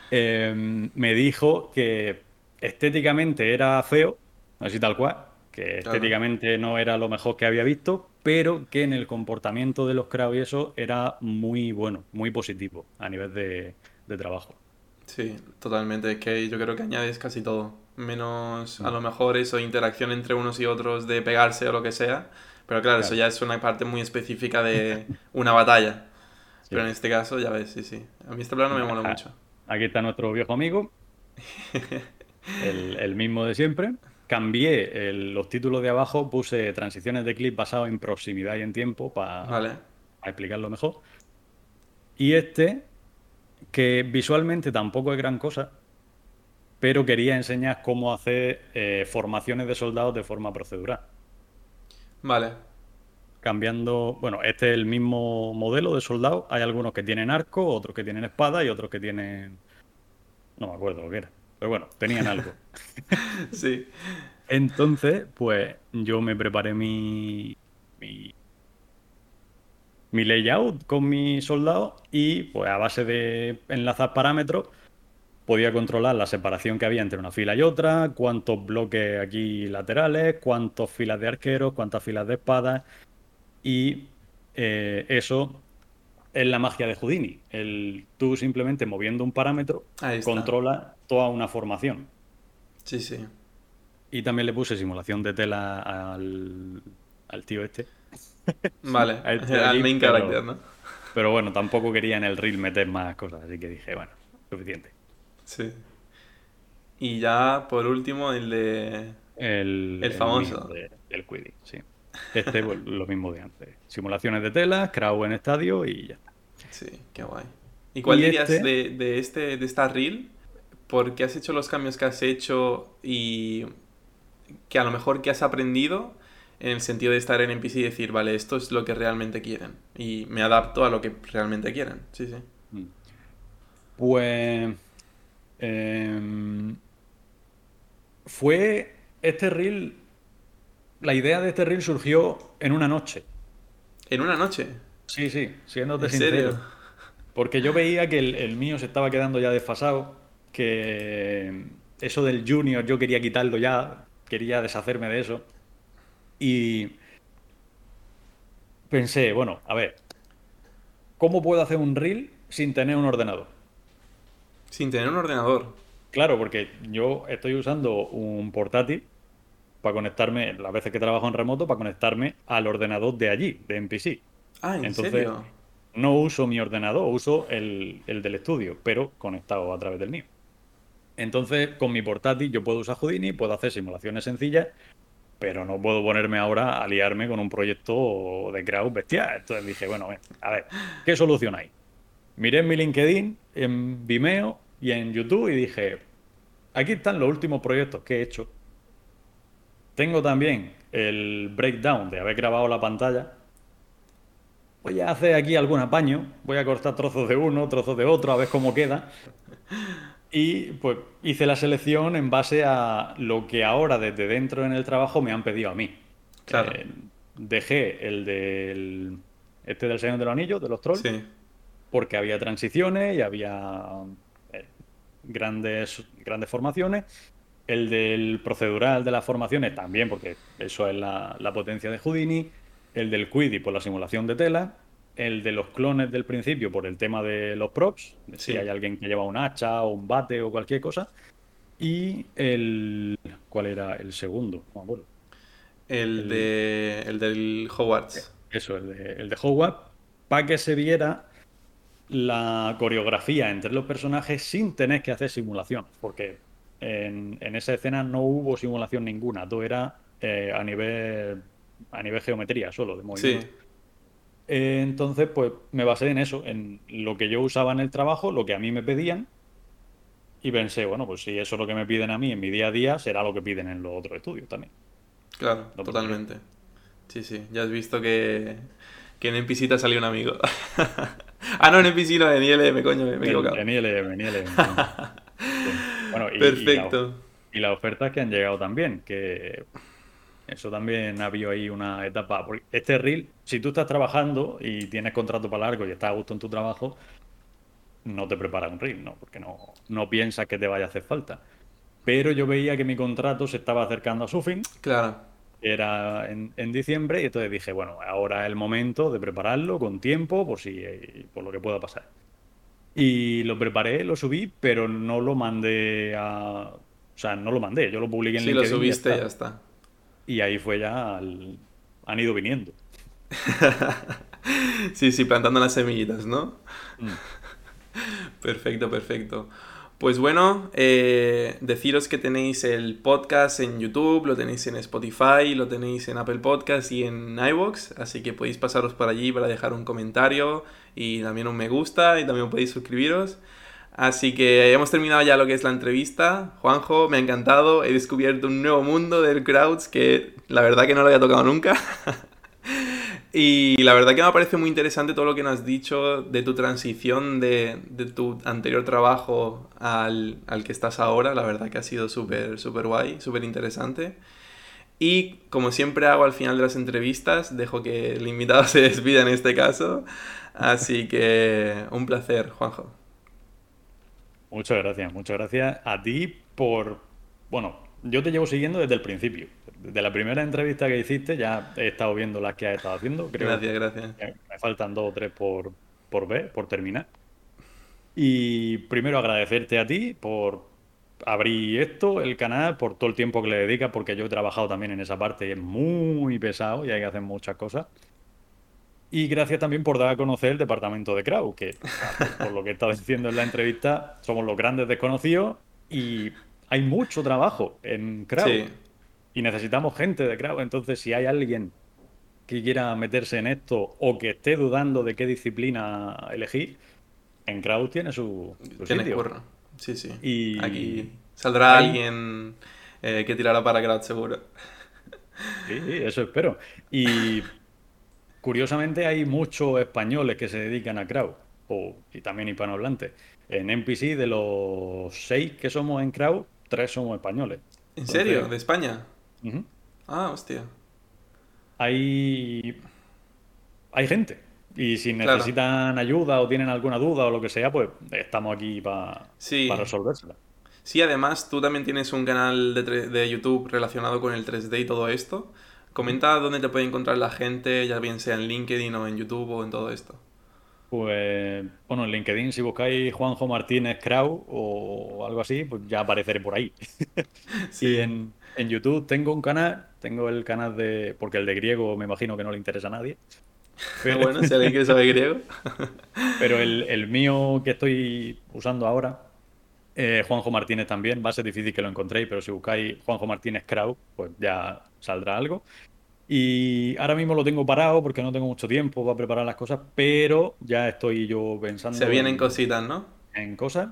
Eh, me dijo que estéticamente era feo, así tal cual, que estéticamente no era lo mejor que había visto, pero que en el comportamiento de los crowd y eso era muy bueno, muy positivo a nivel de, trabajo. Sí, totalmente. Es que yo creo que añades casi todo. Menos a lo mejor eso, interacción entre unos y otros de pegarse o lo que sea. Pero claro, eso ya es una parte muy específica de una batalla. Pero en este caso, ya ves, sí, sí. A mí este plano me mola mucho. Aquí está nuestro viejo amigo. el, mismo de siempre. Cambié los títulos de abajo, puse transiciones de clip basado en proximidad y en tiempo para explicarlo mejor. Y este, que visualmente tampoco es gran cosa, pero quería enseñar cómo hacer eh, formaciones de soldados de forma procedural. Vale. Cambiando, bueno, este es el mismo modelo de soldado. Hay algunos que tienen arco, otros que tienen espada y otros que tienen. No me acuerdo lo que era. Pero bueno, tenían algo. sí. Entonces, pues yo me preparé mi, mi, mi layout con mi soldado y pues a base de enlazar parámetros podía controlar la separación que había entre una fila y otra, cuántos bloques aquí laterales, cuántas filas de arqueros, cuántas filas de espadas y eh, eso es la magia de Houdini. El, tú simplemente moviendo un parámetro controla toda una formación. Sí, sí. Y también le puse simulación de tela al, tío este. Vale, este al main character, ¿no? Pero bueno, tampoco quería en el reel meter más cosas, así que dije, bueno, suficiente. Sí. Y ya, por último, el de... El, el famoso. El, Quidditch, sí. Este, pues, lo mismo de antes. Simulaciones de tela, crowd en estadio y ya está. Sí, qué guay. ¿Y cuál dirías este? de, de, este, de esta reel? ¿Por qué has hecho los cambios que has hecho y que a lo mejor que has aprendido en el sentido de estar en NPC y decir, vale, esto es lo que realmente quieren y me adapto a lo que realmente quieren. Sí, sí. Mm. Pues... Em, fue este reel... La idea de este reel surgió en una noche. ¿En una noche? Sí, sí, siendo ¿En Serio? Porque yo veía que el, mío se estaba quedando ya desfasado, que eso del junior yo quería quitarlo ya, quería deshacerme de eso. Y pensé, bueno, a ver, ¿cómo puedo hacer un reel sin tener un ordenador? Sin tener un ordenador. Claro, porque yo estoy usando un portátil para conectarme, las veces que trabajo en remoto, para conectarme al ordenador de allí, de NPC. Ah, ¿en Entonces, No uso mi ordenador, uso el, del estudio, pero conectado a través del mío. Entonces, con mi portátil yo puedo usar Houdini, puedo hacer simulaciones sencillas, pero no puedo ponerme ahora a liarme con un proyecto de crowd bestial. Entonces dije, bueno, a ver, ¿qué solución hay? Miré en mi LinkedIn, en Vimeo y en YouTube y dije, aquí están los últimos proyectos que he hecho. Tengo también el breakdown de haber grabado la pantalla voy a hacer aquí algún apaño, voy a cortar trozos de uno, trozos de otro, a ver cómo queda. Y pues hice la selección en base a lo que ahora desde dentro en el trabajo me han pedido a mí. Claro. Eh, dejé el del este del Señor de los Anillos, de los Trolls, porque había transiciones y había eh, grandes, grandes formaciones. El del procedural de las formaciones también, porque eso es la, la potencia de Houdini el del Quidditch por la simulación de tela, el de los clones del principio por el tema de los props, si hay alguien que lleva un hacha o un bate o cualquier cosa, y el... ¿cuál era el segundo? El, de, el del Hogwarts. Eso, el de, el de Hogwarts, para que se viera la coreografía entre los personajes sin tener que hacer simulación, porque en, esa escena no hubo simulación ninguna, todo era eh, a nivel a nivel geometría solo, de movimiento. Eh, entonces, pues me basé en eso, en lo que yo usaba en el trabajo, lo que a mí me pedían, y pensé, bueno, pues si eso es lo que me piden a mí en mi día a día, será lo que piden en los otros estudios también. Claro, totalmente. Sí, sí, ya has visto que, que en NPC te salió un amigo. ah, no, en NPC no, en ILM, coño, me he equivocado. En, ILM, en ILM. Bueno, y, Perfecto. Y, las ofertas que han llegado también, que eso también ha habido ahí una etapa. Porque este reel, si tú estás trabajando y tienes contrato para largo y estás a gusto en tu trabajo, no te prepara un reel, ¿no? Porque no, no piensas que te vaya a hacer falta. Pero yo veía que mi contrato se estaba acercando a su fin. Claro. Era en, en diciembre y entonces dije, bueno, ahora es el momento de prepararlo con tiempo por si por lo que pueda pasar. Y lo preparé, lo subí, pero no lo mandé a... O sea, no lo mandé, yo lo publiqué en sí, LinkedIn. lo subiste y ya ya está. Y ahí fue ya, al- han ido viniendo. sí, sí, plantando las semillitas, ¿no? Mm. Perfecto, perfecto. Pues bueno, eh, deciros que tenéis el podcast en YouTube, lo tenéis en Spotify, lo tenéis en Apple Podcast y en iVoox, así que podéis pasaros por allí para dejar un comentario y también un me gusta y también podéis suscribiros. Así que hemos terminado ya lo que es la entrevista. Juanjo, me ha encantado, he descubierto un nuevo mundo del crowds que la verdad que no lo había tocado nunca. Y la verdad que me parece muy interesante todo lo que nos has dicho de tu transición de, tu anterior trabajo al, al que estás ahora. La verdad que ha sido súper, súper guay, súper interesante. Y como siempre hago al final de las entrevistas, dejo que el invitado se despida en este caso. Así que un placer, Juanjo. Muchas gracias, muchas gracias a ti por... Bueno, yo te llevo siguiendo desde el principio. Desde la primera entrevista que hiciste ya he estado viendo las que has estado haciendo. Creo Gracias, gracias. que me faltan dos o tres por, por ver, por terminar. Y primero agradecerte a ti por abrir esto, el canal, por todo el tiempo que le dedicas, porque yo he trabajado también en esa parte y es muy pesado y hay que hacer muchas cosas. Y gracias también por dar a conocer el departamento de Crowd, que por lo que he estado diciendo en la entrevista, somos los grandes desconocidos y hay mucho trabajo en Crowd. Sí, Y necesitamos gente de Crowd. Entonces, si hay alguien que quiera meterse en esto o que esté dudando de qué disciplina elegir, en Crowd tiene su, su tienes sitio. curro. Sí, sí. Y Aquí saldrá ahí- alguien eh, que tirará para crowd seguro. Sí, sí, eso espero. Y curiosamente hay muchos españoles que se dedican a crowd, o, y también hispanohablantes. En NPC, de los seis que somos en crowd, tres somos españoles. ¿En Entonces, serio? ¿De España? Ah, hostia. Hay, hay gente. Y si Claro. necesitan ayuda o tienen alguna duda o lo que sea, pues estamos aquí para Sí. resolvérsela. Sí, además tú también tienes un canal de, de YouTube relacionado con el 3D y todo esto. Comenta dónde te puede encontrar la gente, ya bien sea en LinkedIn o en YouTube o en todo esto. Pues, bueno, en LinkedIn, si buscáis Juanjo Martínez Crowd o algo así, pues ya apareceré por ahí. Sí. Y en, en YouTube tengo un canal, tengo el canal de. Porque el de griego me imagino que no le interesa a nadie. Pero bueno, si alguien quiere saber griego. Pero el, el mío que estoy usando ahora, eh, Juanjo Martínez también, va a ser difícil que lo encontréis, pero si buscáis Juanjo Martínez Crowd, pues ya saldrá algo. Y ahora mismo lo tengo parado porque no tengo mucho tiempo para preparar las cosas, pero ya estoy yo pensando Se vienen en- cositas, ¿no? en cosas.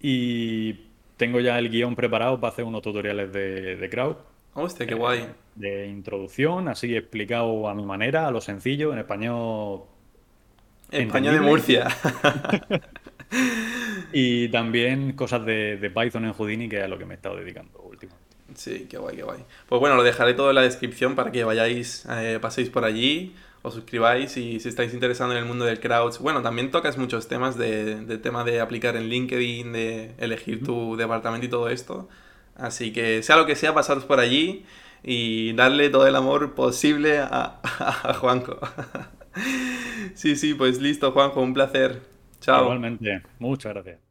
Y tengo ya el guion preparado para hacer unos tutoriales de, de crowd, Hostia, qué guay. de introducción, así explicado a mi manera, a lo sencillo, en español. España de. Murcia. Y también cosas de, de Python en Houdini, que es a lo que me he estado dedicando últimamente. Sí, qué guay, qué guay. Pues bueno, lo dejaré todo en la descripción para que vayáis, eh, paséis por allí, os suscribáis y si estáis interesados en el mundo del crowds. Bueno, también tocas muchos temas de, de tema de aplicar en LinkedIn, de elegir tu departamento y todo esto. Así que sea lo que sea, pasaros por allí y darle todo el amor posible a, a Juanjo. Sí, sí, pues listo, Juanjo, un placer. Chao. Igualmente, muchas gracias.